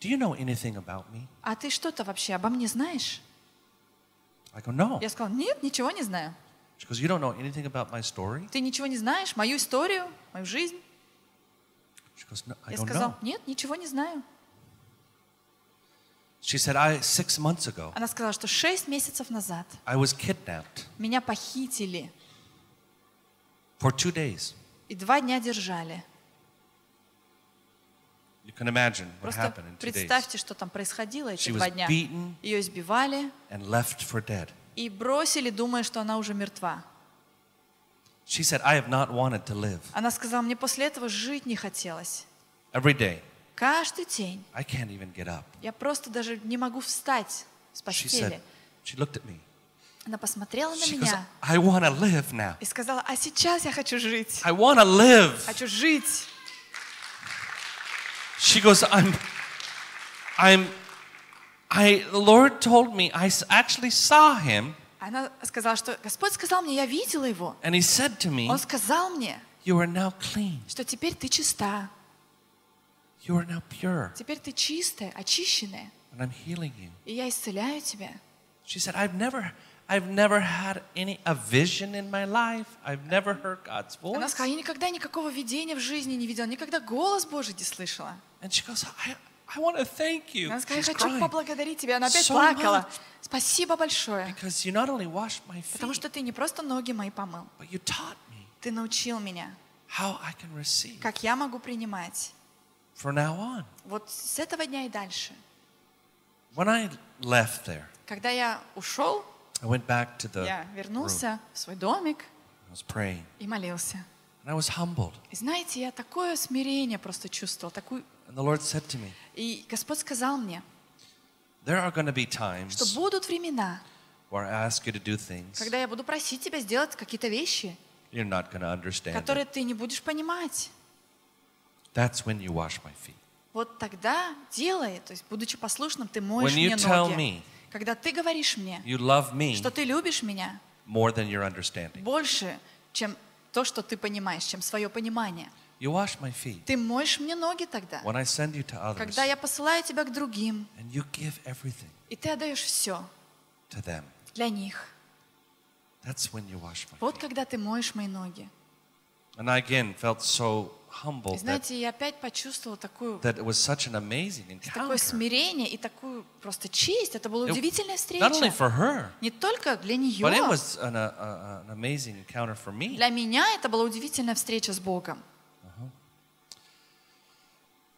Do you know anything about me? а ты что-то вообще обо мне знаешь? I go, No. Я сказала, нет, ничего не знаю. She goes, You don't know anything about my story? Ты ничего не знаешь, мою историю, мою жизнь? She goes, No, I Я don't сказала, know. нет, ничего не знаю. She said, I six months ago, Она сказала, что шесть месяцев назад I was kidnapped меня похитили for two days. и два дня держали. You can imagine what Просто happened in two days. представьте, что там происходило эти She два дня. Ее избивали and left for dead. и бросили, думая, что она уже мертва. She said, I have not wanted to live. Она сказала, мне после этого жить не хотелось. Every day, Каждый день. I can't even get up. Я просто даже не могу встать с She постели. said, She looked at me. Она посмотрела на She goes, меня I want to live now. и сказала, а сейчас я хочу жить. I want to live. Хочу жить. She goes, I'm, I'm, I, the Lord told me, I actually saw him, Она сказала, что Господь сказал мне, я видела его. and he said to me, Он сказал мне, You are now clean. что теперь ты чиста. You are now pure, Теперь ты чистая, очищенная. and I'm healing you. И я исцеляю тебя. She said, I've never, I've never had any, a vision in my life. I've never heard God's Она voice. сказала, я никогда никакого видения в жизни не видела, никогда голос Божий не слышала. And she goes, I, I want to thank you. Она сказала, я хочу поблагодарить тебя. Она опять So плакала. much. Спасибо большое. Because you not only washed my Потому feet, что ты не просто ноги мои помыл, but you taught me ты научил меня, how I can receive как я могу принимать. from now on. Вот с этого дня и дальше. When I left there, Когда я ушел, I went back to the я room. вернулся в свой домик I was praying, и молился. and I was humbled. И знаете, я такое смирение просто чувствовал, такую... And the Lord said to me, И Господь сказал мне, There are going to be что times будут времена, where I ask you to do things когда я буду просить тебя сделать какие-то вещи, you're not going to understand. которые It. ты не будешь понимать. That's when you wash my feet. Вот тогда делай, то есть будучи послушным, ты моешь When you мне tell ноги. me Когда ты говоришь мне, you love me что ты любишь меня more than your understanding, больше, чем то, что ты понимаешь, чем свое понимание. You wash my feet. Ты моешь мне ноги тогда, When I send you to others когда я посылаю тебя к другим, and you give everything и ты отдаешь все to them, для них. that's when you wash my Вот feet. когда ты моешь мои ноги. And I again felt so humbled И знаете, я опять почувствовала такую, that it was such an amazing такое encounter. смирение и такую просто честь. Это была удивительная Not only встреча. for her, Не только для but it нее. was an, uh, an amazing encounter for me. Для меня это была удивительная встреча с Богом.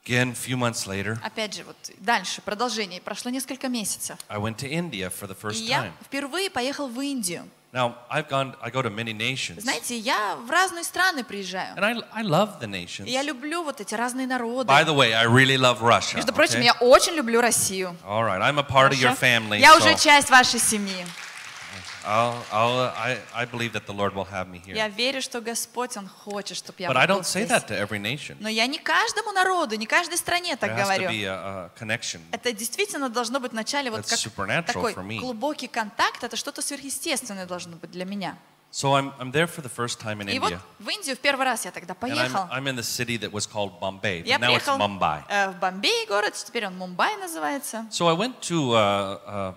Again, few months later, Опять же, вот дальше, продолжение. Прошло несколько месяцев. I went to India for the first я time. впервые поехал в Индию. Now, I've gone, I go to many nations, Знаете, я в разные страны приезжаю. and I, I love the nations. Я люблю вот эти разные народы. By the way, I really love Russia. Между прочим, okay? я очень люблю Россию. All right, I'm a part of your family, Я so уже часть вашей семьи. I'll, I'll, I, I believe that the Lord will have me here. Я верю, что Господь, Он хочет, чтобы я But I don't say that to every nation. Но я не каждому народу, не каждой стране так There has to говорю. be a, a connection. Это действительно должно быть вначале вот как supernatural такой for me. глубокий контакт. Это что-то сверхъестественное должно быть для меня. So I'm, I'm there for the first time in И вот India. в Индию в первый раз я тогда And I'm, поехал. I'm in the city that was called Bombay. Я But now it's Mumbai. э, в Бомбей город, теперь он Мумбай называется. So I went to uh, uh,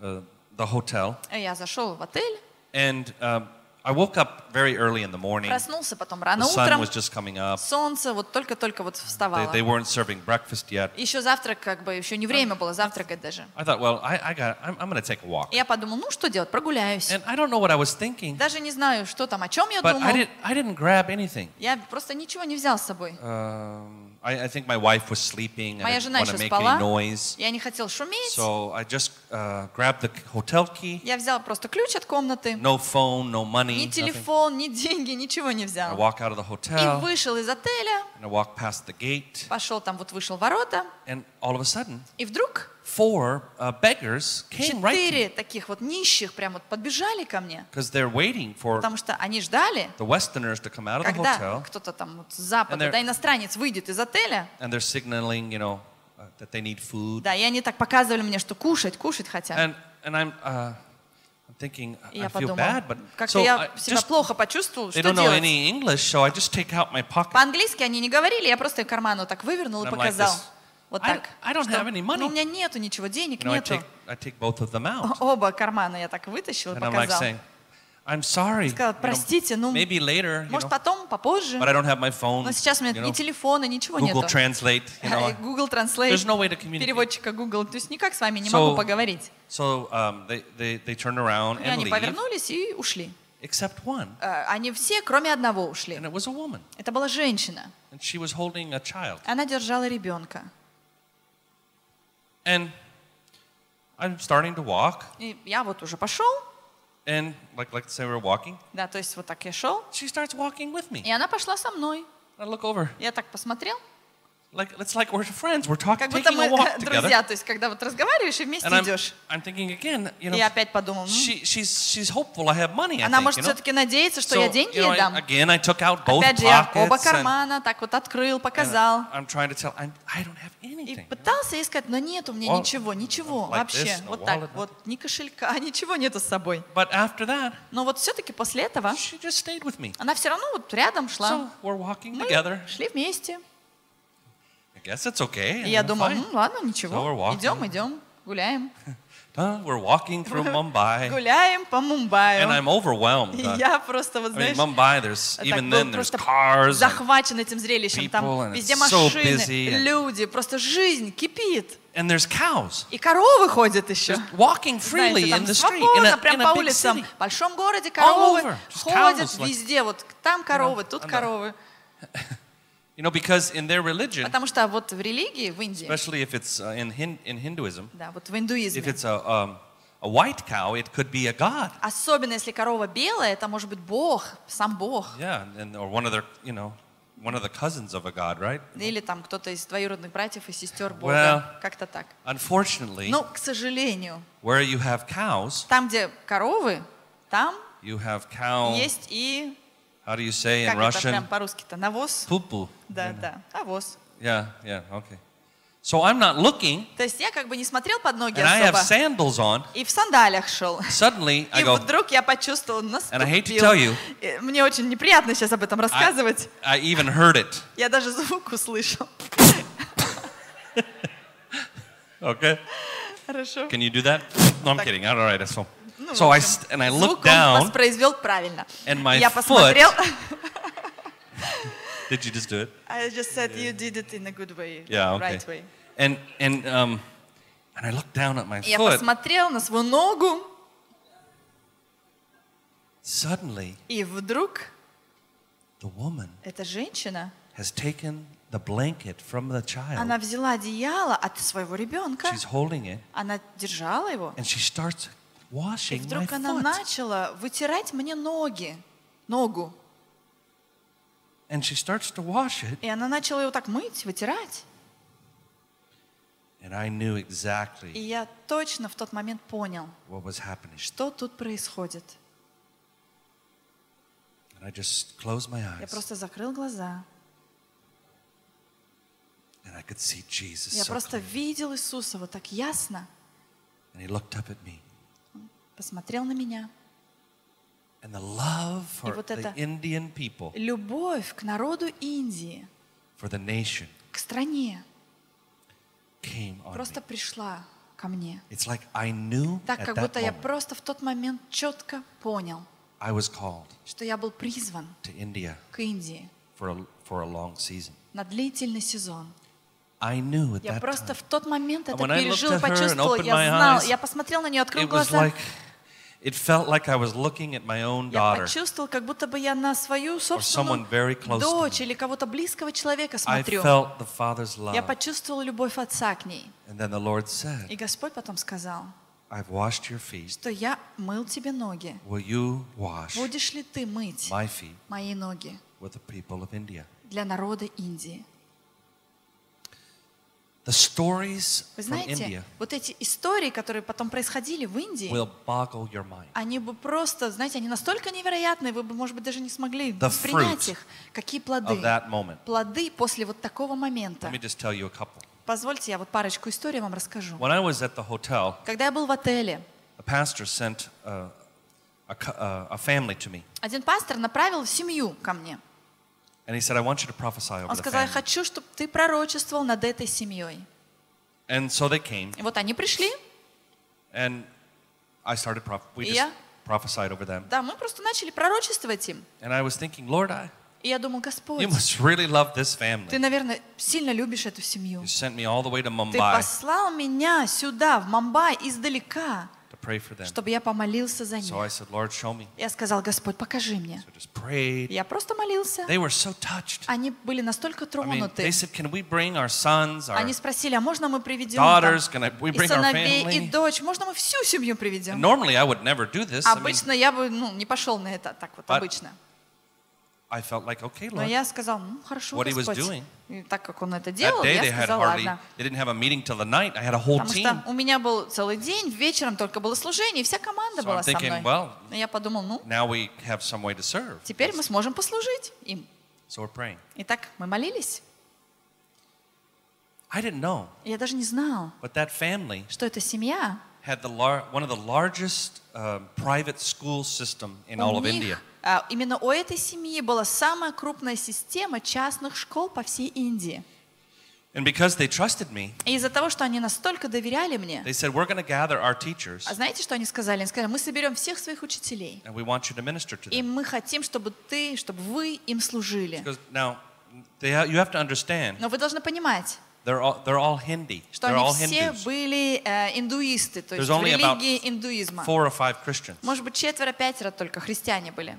uh, the hotel, Э, Я зашел в отель, and um, I woke up very early in the morning. проснулся потом The рано sun утром. was just coming up. Солнце вот только-только вот They, вставало. they weren't serving breakfast yet. Еще завтрак, как бы, еще не время было завтракать даже. I thought, well, I, I got, I'm, I'm to take a walk. Я подумал, ну что делать, прогуляюсь. And I don't know what I was thinking, Даже не знаю, что там, о чем я but I, did, I didn't grab anything. Я просто ничего не взял с собой. Um, I, I think my wife was sleeping. and I Моя didn't жена want еще to make спала. any noise. Я не хотел шуметь. So I just uh, grabbed the hotel key. Я взял просто ключ от комнаты. No phone, no money. Ни nothing. телефон, ни деньги, ничего не I взял. walk out of the И hotel вышел из отеля, and I walk past the gate. пошел там, вот вышел в ворота, And all of a sudden, и вдруг four uh, beggars came right to четыре me таких вот нищих прям вот подбежали ко мне, because they're waiting for потому что они ждали, the Westerners to come out of the когда hotel кто-то там вот с запада, да, иностранец выйдет из отеля, and they're signaling, you know, uh, that they need food. да, и они так показывали мне, что кушать, кушать хотят. And and I'm uh, I'm thinking I я feel подумал, bad, but как-то so я себя just плохо почувствовал, they что know делать? any English, so I just take out my pocket. По-английски они не говорили, я просто карману так вывернул и like показал. this. Вот I- так. I don't что, have any money. Ну, у меня нету ничего, денег You know, I нету. take I take both of them out, Оба кармана я так вытащил и and I'm like показал. saying, I'm sorry. Сказал, простите, ну, maybe later, может, know, потом, попозже. but I don't have my phone. Но сейчас у меня you ни телефона, ничего Google нету. Translate, you know. И Google Translate, There's no way to communicate. переводчика Google. То есть никак с вами не So- могу поговорить. So um, they, they, they turned around И and они leave, повернулись и ушли. except one, Э, Они все, кроме одного, ушли. and it was a woman, Это была женщина. and she was holding a child. Она держала ребенка. And I'm starting to walk, И я вот уже пошел, and like like say we're walking, да, то есть вот так я шел, she starts walking with me. и она пошла со мной. I look over, Я так посмотрел, like it's like we're friends. We're talking, как будто мы друзья, то есть когда вот разговариваешь и вместе And I'm, идешь. I'm thinking again, you know, я опять подумал, she, she's she's hopeful I have money. I она think, может you know? все-таки надеяться, что So, я деньги you know, ей дам. again, I took out both Опять же, я оба кармана так вот открыл, показал. I'm trying to tell, I'm, I don't have И пытался ей сказать, но нет у меня ничего, ничего, вообще. Вот так, вот ни кошелька, *laughs* ничего нету с собой. Но вот все-таки после этого она все равно вот рядом шла. Мы шли вместе. И я думал, ну ладно, ничего, идем, идем, гуляем. *laughs* Uh, we're walking through Mumbai, Гуляем по Мумбаю. and I'm overwhelmed. И Uh, я просто, вот I mean, знаешь, Mumbai, there's так even был then there's просто cars. and- захвачен этим зрелищем. Там people, and везде it's so машины, busy, and- люди, просто жизнь кипит. and there's cows И коровы ходят еще. just walking freely Знаете, in там the street in свободно, a, прям in по a big улицам. city. В большом городе коровы over, just ходят cows, like- везде. Вот там коровы, тут and the- коровы. *laughs* You know, because in their religion, Потому что вот в религии, в Индии, especially if it's uh, in, Hin- in Hinduism, да, вот в if индуизме, it's a, um, a white cow, it could be a god. особенно если корова белая, это может быть Бог, сам Бог. Yeah, and, or one of their, you know, one of the cousins of a god, right? Или там кто-то из двоюродных братьев и сестер Бога. Well, Как-то так. Unfortunately, Но, к сожалению, where you have cows, там, где коровы, там you have cow. есть и, How do you say in как это прям Russian? по-русски-то, навоз. Poo-poo. Да, да, навоз. Yeah, yeah, okay. So I'm not looking, То есть я как бы не смотрел под ноги and I have особо. sandals on. И в сандалях шел. Suddenly, I И go, вдруг я почувствовал, And I hate to наступил. tell you, И Мне очень неприятно сейчас об этом рассказывать. I even heard it. Я даже звук услышал. *laughs* Okay. Хорошо. Can you do that? No, I'm Так. kidding. All right. So, Ну, so в I общем, st- and I Звук looked он down, воспроизвел правильно. and my Я foot посмотрел, *laughs* Did you just do it? I just said you did it in a good way, Yeah, okay. right way. And and um, and I looked down at my Я foot. посмотрел на свою ногу, Suddenly, и вдруг the woman эта женщина, has taken the blanket from the она child. взяла одеяло от своего ребенка, She's holding it, она держала его, and she starts и my вдруг она foot. начала вытирать мне ноги, ногу. And she starts to wash it, И она начала его так мыть, вытирать. and I knew И я точно в тот момент понял, what was happening. что тут происходит. And I just closed my Я просто закрыл глаза. and I could see Jesus Я so просто clearly. видел Иисуса вот так ясно. And he looked up at me. Посмотрел на меня. And the love for вот the это- Indian people, Любовь к народу Индии, for the nation, к стране, came on просто me. пришла ко мне. It's like I knew Так, как будто я просто в тот момент четко понял, I was called что я был призван to India к Индии for a, for a long season. на длительный сезон. I knew at Я that просто time. в тот момент это I пережил почувствовал. Я знал, eyes, я посмотрел на нее, открыл глаза. like, it felt like I was looking at my own Я daughter. почувствовал, как будто бы я на свою собственную дочь или кого-то близкого человека I смотрю. felt the Father's Я love. почувствовал любовь Отца к ней. And then the Lord said, И Господь потом сказал, I've washed your feet. что я мыл тебе ноги. Will you wash Будешь ли ты мыть my feet мои ноги with the people of India? для народа Индии? The stories Вы from знаете, India вот эти истории, которые потом происходили в Индии, will boggle your mind. они бы просто, знаете, они настолько невероятные, вы бы, может быть, даже не смогли The fruit их. Какие плоды? Of that moment. Плоды после вот такого момента. Let me just tell you a couple. Позвольте, я вот парочку историй вам расскажу. When I was at the hotel, Когда я был в отеле, a pastor sent a, a, cou- uh, a family to me. один пастор направил семью ко мне. And he said, I want you to prophesy over Он сказал, я family. хочу, чтобы ты пророчествовал над этой семьей. And so they came, И вот они пришли, and I started, proph- we just Yeah. prophesied over them. да, мы просто начали пророчествовать им. And I was thinking, Lord, I, И я думал, Господь, you must really love this ты, family. наверное, сильно любишь эту семью. You sent me all the way to Ты Mumbai послал меня сюда, в Мумбай, издалека, чтобы я помолился за So I них. said, Lord, show me. Я сказал, Господь, покажи мне. So I just prayed. Я просто молился. They were so touched. Они были настолько тронуты. they said, can we bring our sons, our Они спросили, а можно мы приведем и сыновей, и дочь? Можно мы всю семью приведем? normally I would never do this. I mean, Обычно я бы ну, не пошел на это так вот, обычно. I felt like, okay, Но Lord. я сказал, ну хорошо, What he was Господь. doing. И так как он это That делал, day я they had сказал, hardly, ладно. they didn't have a meeting till the night. I had a whole Потому team. что у меня был целый день, вечером только было служение, и вся команда So была I'm со thinking, мной. well, И я подумал, ну, now we have some way to serve. теперь мы сможем послужить им. So we're praying. Итак, мы молились. I didn't know, И Я даже не знал, but that family что эта семья had the lar- one of the largest um, private school system in all у of India. А, именно у этой семьи была самая крупная система частных школ по всей Индии. And because they trusted me, И из-за того, что они настолько доверяли мне, they said, we're going to gather our teachers а знаете, что они сказали? Они сказали, мы соберем всех своих учителей, and we want you to minister to и them. мы хотим, чтобы ты, чтобы вы им служили. Because now, they you have to understand, Но вы должны понимать, they're all, they're all Hindi. что They're они all все Hindus. были э, индуисты, то есть There's в only about религии индуизма. Four or five Christians. Может быть, четверо-пятеро только христиане были.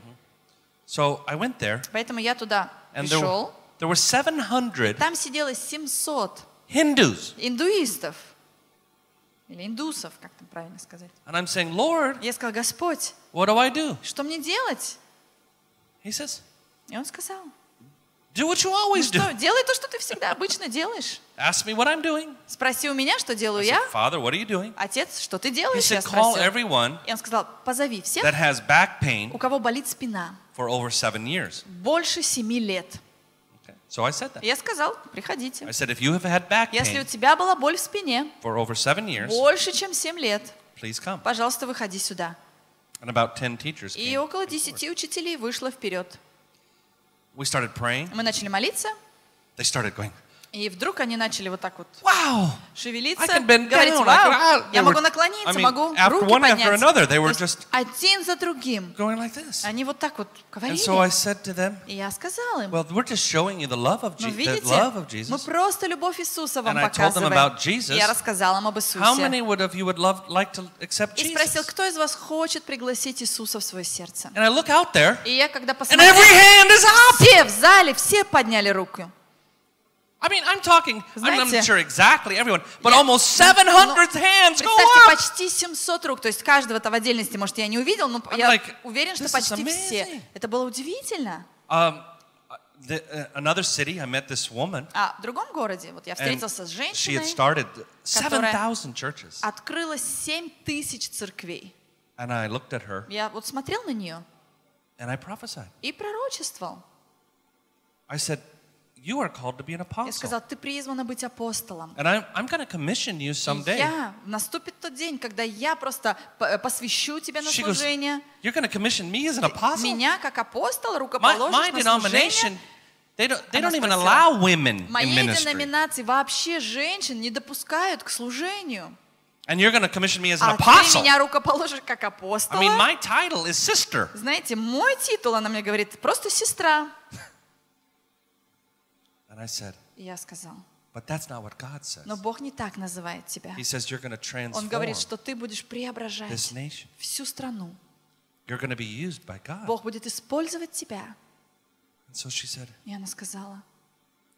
So I went there, Поэтому я туда and there, пришел. there were 700 Там сидело 700 Hindus. индуистов. Или индусов, как там правильно сказать. And I'm saying, Lord, Я сказал, Господь, what do I do? что мне делать? He says, И он сказал, do what you ну always do. что, делай то, что ты всегда обычно делаешь. Ask me what I'm doing. Спроси у меня, что делаю said, я. Father, what are you doing? Отец, что ты He делаешь? Я said, call everyone И он сказал, позови всех, that has back pain у кого болит спина. for over seven years. Больше семи лет. Okay. So I said that. Я сказал, приходите. I said, if you have had back Если у pain тебя была боль в спине for over seven years, больше, чем семь лет, please come. пожалуйста, выходи сюда. And about 10 teachers И около десяти учителей вышло вперед. We started praying. Мы начали молиться. They started going, И вдруг они начали вот так вот Wow! шевелиться, говорить, down. Вау, they я могу наклониться, I mean, могу руки one after поднять. another, they were just- один за другим. Going like this. Они вот так вот And говорили. so I said to them, И я сказала им, Well, we're just showing you the love of, ну Je- the видите, love of мы Jesus. просто любовь Иисуса вам And I told them about показываем. Jesus. Я рассказала им об How many Иисусе. would of you would love like to accept И спросил, Jesus? кто из вас хочет пригласить Иисуса в свое сердце. And I look out there, И я когда and посмотрела, every hand is up. все в зале, все подняли руку. I mean, I'm talking, I'm not Знаете, sure exactly everyone, but Я- almost ну, 700 hands go up. почти 700 рук, то есть каждого-то в отдельности, может, я не увидел, но I'm я like, уверен, что почти все. Это было удивительно. Um, the, uh, another city, I met this woman, А в другом городе, вот я встретился с she had женщиной, started которая- 7,000 churches. открылось 7 тысяч церквей. And I looked at her Я вот смотрел на нее and I prophesied. и пророчествовал. I said, You are called to be an Я apostle. сказал, ты призвана быть апостолом. And I'm, I'm going to commission you someday. я, наступит тот день, когда я просто п- посвящу тебя на She goes, служение. You're going to commission me as an apostle? Меня, как апостол, My, руковоложишь my на служение. they don't, they don't even allow women in ministry. деноминации вообще женщин не допускают к служению. And you're going to commission me as an А ты apostle. меня рукоположишь как I апостола. mean, my title is sister. Знаете, мой титул, она мне говорит, просто сестра. And I said, И я сказал, But that's not what God says. но Бог не так называет тебя. He says you're going to Он transform говорит, что ты будешь this преображать nation. всю страну. You're going to be used by God. Бог будет использовать тебя. And so she said, И она сказала,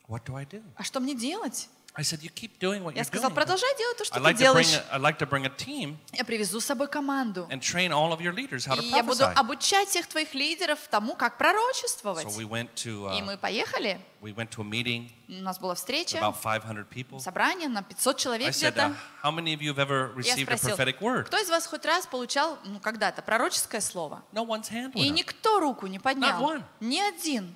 What do I do? а что мне делать? I said, You keep doing what Я you're сказал, продолжай делать то, I'd что ты like, to bring делаешь. a, I'd like to bring a team Я привезу с собой команду. and train all of your leaders how to И я буду обучать всех твоих лидеров тому, как пророчествовать. So we went to И uh, мы поехали. У нас была встреча, about 500 people. собрание на 500 I человек uh, где-то. Я received a спросил, prophetic word? кто из вас хоть раз получал, ну, когда-то, пророческое слово? No one's hand И никто руку не поднял. Ни один.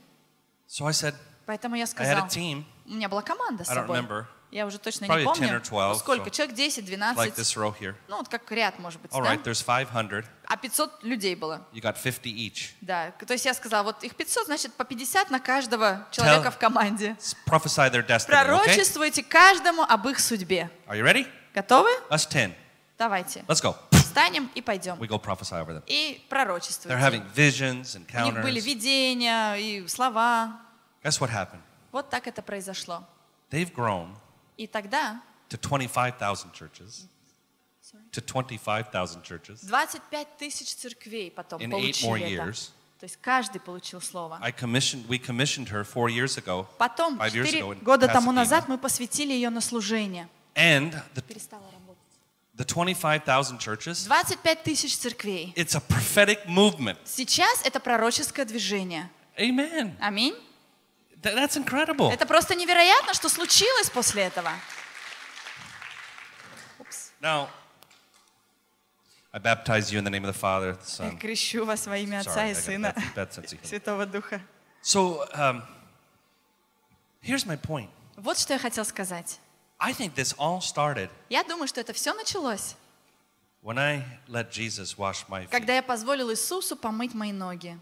So I said, Поэтому я I had сказал, a team у меня была команда с собой. Я уже точно Probably не 10 помню. or 12, Ну, сколько? so- Человек 10, like 12. this row here. Ну, вот как ряд, может быть, All да? right, there's 500. А 500 людей было. You got 50 each. Да. То есть я сказала, вот их 500, значит, по 50 на каждого человека в команде. Prophesy their destiny, okay? Пророчествуйте каждому об их судьбе. Are you ready? Готовы? Us 10. Давайте. Let's go. Встанем и пойдем. We go prophesy over them. И They're пророчествуйте. having visions, У них были encounters. видения и слова. Guess what happened? Вот так это произошло. They've grown И тогда to 25,000 churches. To 25,000 churches. 25 тысяч церквей потом In eight more это. years. То есть каждый получил слово. I commissioned, we commissioned her four years ago. Потом, Five years 4 ago in года тому назад, мы посвятили ее на служение. And the, the 25,000 churches, 25 тысяч церквей. it's a prophetic movement. Сейчас это пророческое движение. Amen. Аминь. Th- that's incredible. Это просто невероятно, что случилось после этого. Упс. Now, I baptize you in the name of the Father, the Я Son. крещу вас во имя Отца Sorry, и I got Сына, bad, bad sense of humor. Святого Духа. So, um, here's my point. Вот что я хотел сказать. I think this all started Я думаю, что это все началось, when I let Jesus wash my feet. когда я позволил Иисусу помыть мои ноги.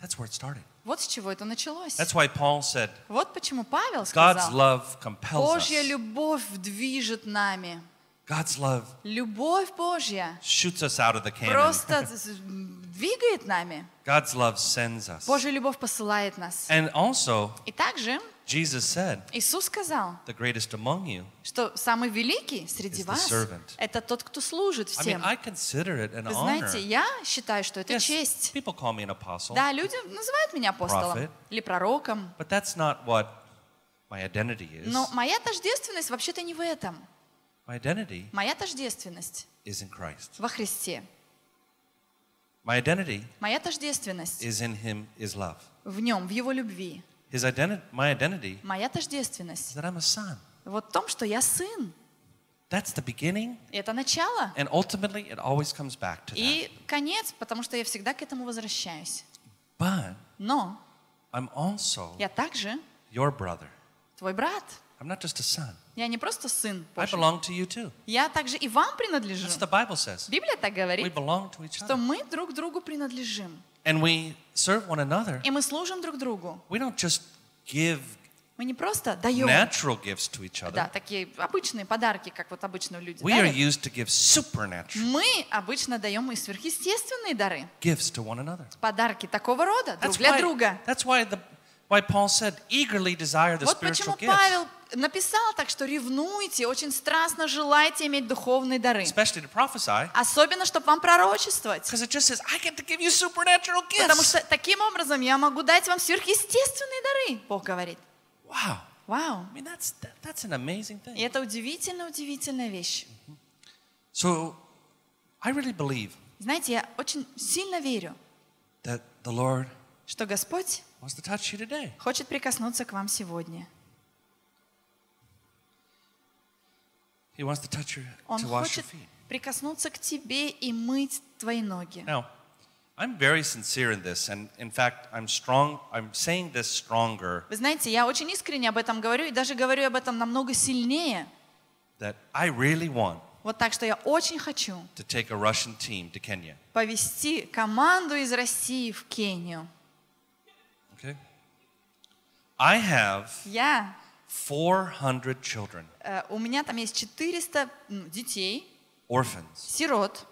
That's where it started. Вот с чего это началось. That's why Paul said, Вот почему Павел God's сказал, love compels Божья любовь движет нами. God's love Любовь Божья shoots us out of the cannon. просто *laughs* двигает нами. God's love sends us. Божья любовь посылает нас. And also, И также Jesus said, Иисус сказал, the greatest among you. что самый великий среди вас это тот, кто служит I mean, всем. I consider it an Вы honor. знаете, я считаю, что это Yes, честь. people call me an apostle, Да, люди называют меня апостолом Prophet. или пророком, but that's not what my identity is. но моя тождественность вообще-то не в этом. My identity Моя тождественность is in Christ. во Христе. My identity Моя тождественность is in Him is love. в Нем, в Его любви. His identity, my identity Моя is тождественность that I'm a son. вот в том, что я сын. That's the beginning, Это начало. and ultimately it always comes back to that. И конец, потому что я всегда к этому возвращаюсь. But Но I'm also я также your brother. твой брат. I'm not just a son. Я не просто сын I Божий. belong to you too. Я также и вам принадлежу. That's the Bible says. Библия так We говорит, belong to each что other. мы друг другу принадлежим. And we serve one another. И мы служим друг другу. We don't just give Мы не просто даем, natural gifts to each да, other. такие обычные подарки, как вот обычно люди We are дарят. used to give supernatural Мы обычно даем и сверхъестественные дары. gifts to one another. Подарки такого рода, друг That's для why, друга. that's why, the, why Paul said, eagerly desire the Вот почему spiritual gifts, Павел Написал так, что ревнуйте, очень страстно желайте иметь духовные дары. Особенно, чтобы вам пророчествовать. Потому что таким образом я могу дать вам сверхъестественные дары, Бог говорит. Wow. Вау. I mean, that's, that, that's an amazing И thing. это удивительно-удивительная вещь. So I really believe Знаете, я очень сильно верю, that the Lord что Господь wants to touch you today. хочет прикоснуться к вам сегодня. He wants to touch you, Он to wash your хочет feet. прикоснуться к тебе и мыть твои ноги. Now, I'm very sincere in this, and in fact, I'm strong. I'm saying this stronger Вы знаете, я очень искренне об этом говорю и даже говорю об этом намного сильнее. that I really want Вот так что я очень хочу to take a Russian team to Kenya. повести команду из России в Кению. Okay. I have Я, 400 children, э, у меня там есть 400 м, детей, orphans сирот,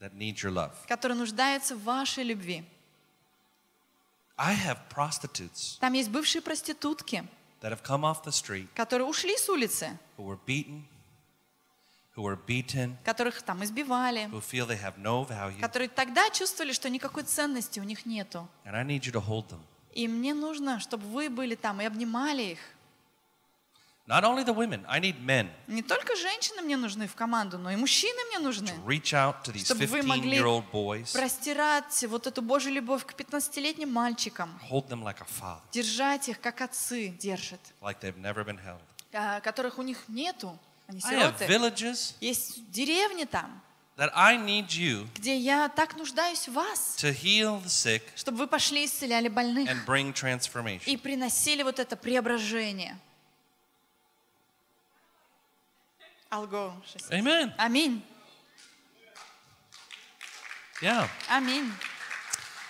that need your love. которые нуждаются в вашей любви. I have prostitutes Там есть бывшие проститутки, that have come off the street которые ушли с улицы, who were beaten, who were beaten, которых там избивали, who feel they have no value, которые тогда чувствовали, что никакой ценности у них нету. and I need you to hold them. И мне нужно, чтобы вы были там и обнимали их. Not only the women, I need men Не только женщины мне нужны в команду, но и мужчины мне нужны. to reach out to these Чтобы вы 15 могли boys, простирать вот эту Божью любовь к 15-летним мальчикам, hold them like a father, держать их, как отцы держат, like they've never been held. а, которых у них нету, они I have сироты. villages Есть деревни там, that I need you где я так нуждаюсь в вас, to heal the sick чтобы вы пошли и исцеляли больных and bring transformation. и приносили вот это преображение. I'll go. Amen. Аминь. Yeah. Аминь.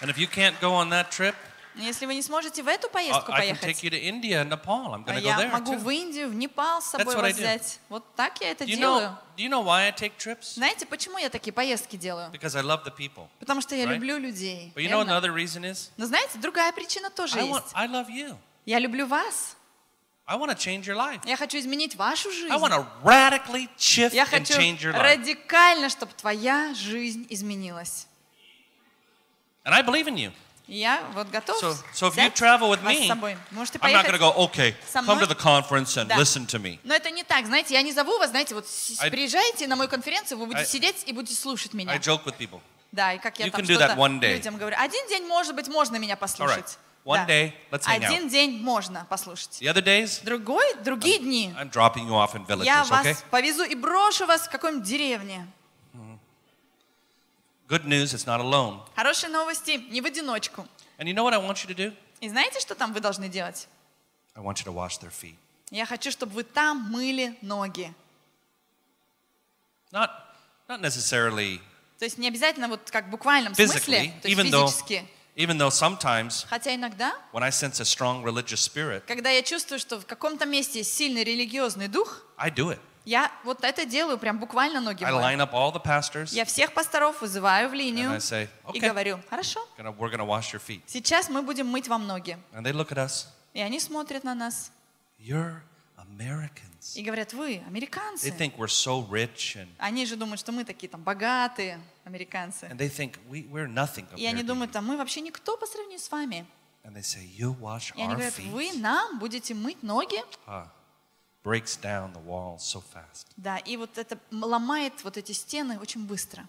And if you can't go on that trip, Если вы не сможете в эту I поездку I can take поехать, you to India Nepal. I'm to go я there могу too. в Индию, в Непал с собой вас do. взять. Вот так я это Do you делаю. know? Do you know why I take trips? Знаете, почему я такие поездки делаю? Because I love the people. Потому что я Right. люблю людей. But you know another reason is? Но знаете, другая причина тоже I want. есть. I love you. Я люблю вас. I want to change your life. Я хочу изменить вашу жизнь. I want to radically shift Я and хочу change your life. радикально, чтобы твоя жизнь изменилась. And I believe in you. Я вот готов So, so if you travel with me. Можете I'm not going to go, okay, come to the conference and Да. listen to me. Но это не так, знаете, я не зову вас, знаете, вот I- приезжайте на мою конференцию, вы будете I- сидеть и будете слушать меня. I joke with people. Да, и как я You там что-то людям говорю. Один день, может быть, можно меня послушать. One Да. day, let's hang Один день можно послушать. The other days, Другой, другие дни I'm dropping you off in я villages, вас okay? повезу и брошу вас в какой-нибудь деревне. Good news, it's not alone. Хорошие новости, не в одиночку. And you know what I want you to do? И знаете, что там вы должны делать? I want you to wash their feet. Я хочу, чтобы вы там мыли ноги. Not, not necessarily То есть не обязательно вот как в буквальном смысле, то есть even though, физически. Even though sometimes Хотя иногда, when I sense a strong religious spirit, когда я чувствую, что в каком-то месте есть сильный религиозный дух, I do it. я вот это делаю, прям буквально ноги I line up all the pastors Я всех пасторов вызываю в and линию I say, и okay, говорю, хорошо, gonna, we're to wash your feet. сейчас мы будем мыть вам ноги. And they look at us, И они смотрят на нас you're Americans. и говорят, вы They американцы. think we're so rich and, Они же думают, что мы такие там богатые американцы. and they think we, we're nothing И они думают, а мы вообще никто по сравнению с вами. And they say, you wash И они our говорят, вы feet? нам будете мыть ноги. Breaks down the walls so fast. Да, и вот это ломает вот эти стены очень быстро.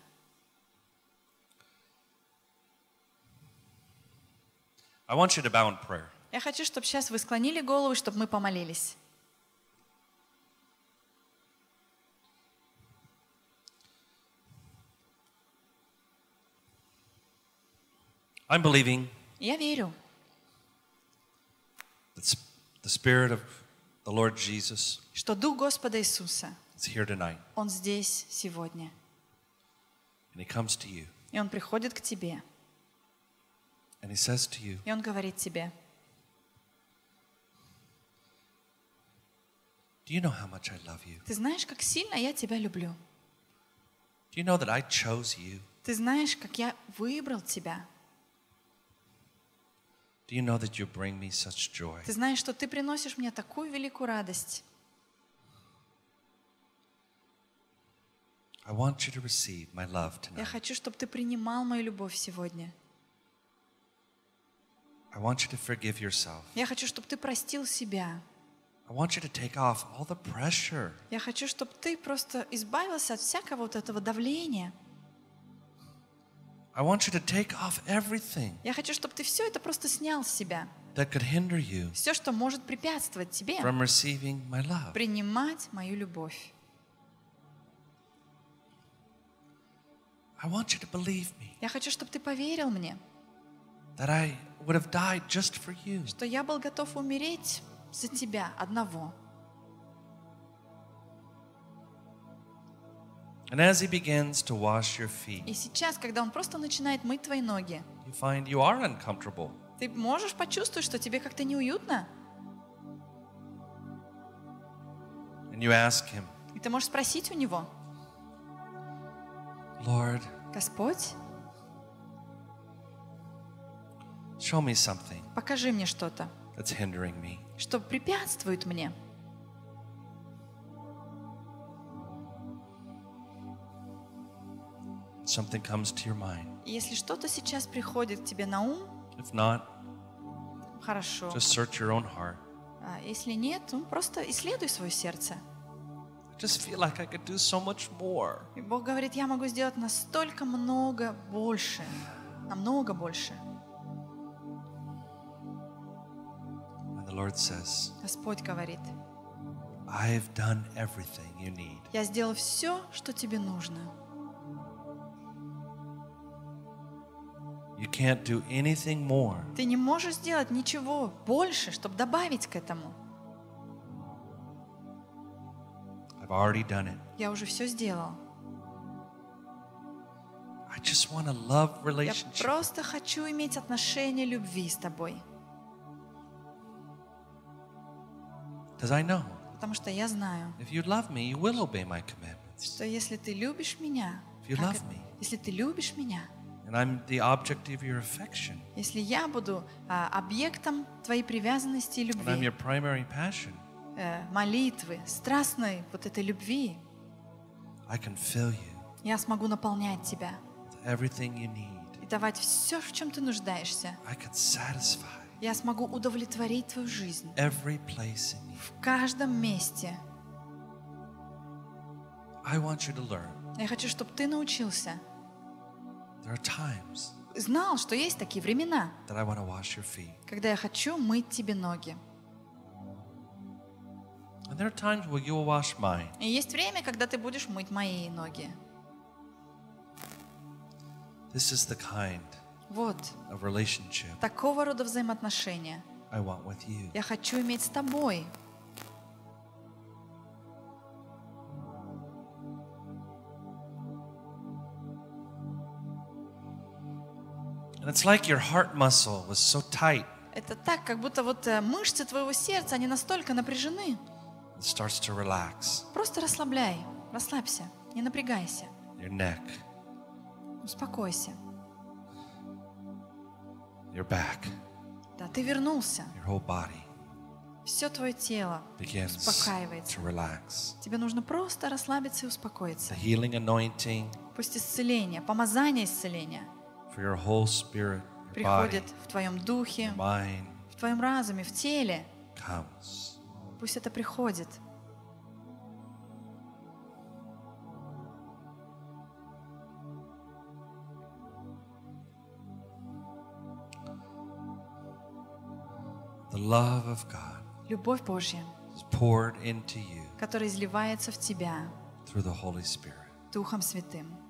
I want you to bow in prayer. Я хочу, чтобы сейчас вы склонили голову, чтобы мы помолились. I'm believing Я верю, that the Spirit of the Lord Jesus что Дух Господа Иисуса, is here tonight. Он здесь сегодня. And He comes to you И Он приходит к тебе, and He says to you, и Он говорит тебе, Do you know how much I love you? Ты знаешь, как сильно я тебя люблю. Do you know that I chose you? Ты знаешь, как я выбрал тебя. Do you know that you bring me such joy? Ты знаешь, что ты приносишь мне такую великую радость. I want you to receive my love Я tonight. хочу, чтобы ты принимал мою любовь сегодня. I want you to forgive yourself. Я хочу, чтобы ты простил себя. I want you to take off all the pressure. Я хочу, чтобы ты просто избавился от всякого вот этого давления. I want you to take off everything Я хочу, чтобы ты все это просто снял с себя. that could hinder you Все, что может препятствовать тебе from receiving my love. принимать мою любовь. I want you to believe me Я хочу, чтобы ты поверил мне, that I would have died just for you. что я был готов умереть за тебя одного. And as he begins to wash your feet, И сейчас, когда он просто начинает мыть твои ноги, you find you are uncomfortable. ты можешь почувствовать, что тебе как-то неуютно, And you ask him, и ты можешь спросить у него, Lord, Господь, show me something покажи мне что-то, that's hindering me. что препятствует мне. Something comes to your mind. Если что-то сейчас приходит к тебе на ум, If not, хорошо. just search your own heart. А если нет, ну просто исследуй свое сердце. I just feel like I could do so much more. И Бог говорит, я могу сделать настолько много больше, намного больше. And the Lord says, Господь говорит, I've done everything you need. я сделал все, что тебе нужно. You can't do anything more. Ты не можешь сделать ничего больше, чтобы добавить к этому. I've already done it. Я уже все сделал. I just want a love Я relationship. просто хочу иметь отношения любви с тобой. Because I know Потому что я знаю, if you love me, you will obey my commandments. что если ты любишь меня, если ты любишь меня, And I'm the object of your affection. если я буду а, объектом твоей привязанности и And I'm любви, your primary passion. э, молитвы, страстной вот этой любви, I can fill you я смогу наполнять тебя with everything you need. и давать все, в чем ты нуждаешься. I can satisfy Я смогу удовлетворить твою жизнь every place in you. в каждом месте. I want you to learn. Я хочу, чтобы ты научился, знал, что есть такие времена, когда я хочу мыть тебе ноги. And there are times where you'll wash mine. И есть время, когда ты будешь мыть мои ноги. This is the kind Вот, of relationship такого рода взаимоотношения I want with you. я хочу иметь с тобой. Это так, как будто вот э, мышцы твоего сердца, они настолько напряжены. it starts to relax. Просто расслабляй, расслабься, не напрягайся, Your neck, успокойся. your back, Да, ты вернулся. your whole body Все твое тело успокаивается. Тебе нужно просто расслабиться и The успокоиться. healing anointing Пусть исцеление, помазание исцеления spirit, your body, приходит в твоем духе, mind в твоем разуме, в теле. comes. Пусть это приходит. The love of God Любовь Божья, is poured into you которая изливается в тебя through the Holy Spirit. Духом Святым.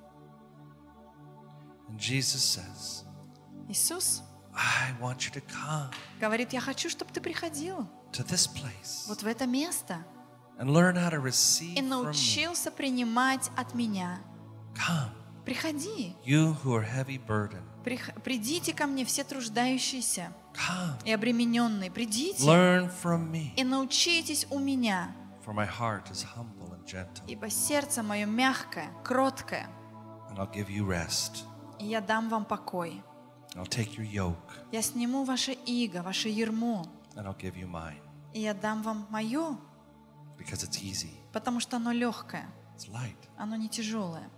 And Jesus says, Иисус I want you to come говорит, я хочу, чтобы ты приходил to this place вот в это место and learn how to receive и научился принимать от меня. Come, Приходи, you who are heavy burdened. придите ко мне все труждающиеся Come, и обремененные, придите learn from me, и научитесь у меня, For my heart is humble and gentle, ибо сердце мое мягкое, кроткое, and I'll give you rest. И я дам вам покой. I'll take your yoke, Я сниму ваше иго, ваше ермо, and I'll give you mine. и я дам вам мое, Because it's easy, потому что оно легкое, it's light. оно не тяжелое.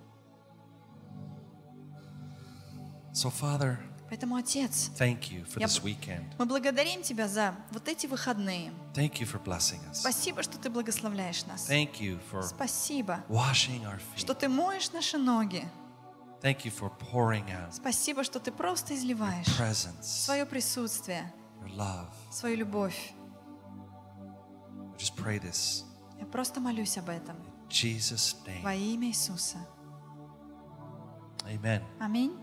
So, Father, Поэтому, Отец, thank you for Я this weekend. мы благодарим Тебя за вот эти выходные. Thank you for blessing us. Спасибо, что Ты благословляешь нас. Thank you for Спасибо, washing our что feet. Ты моешь наши ноги. Thank you for pouring out Спасибо, что Ты просто изливаешь presence, свое присутствие, your love. свою любовь. I just pray this Я просто молюсь об этом in Jesus' во name. имя Иисуса. Аминь.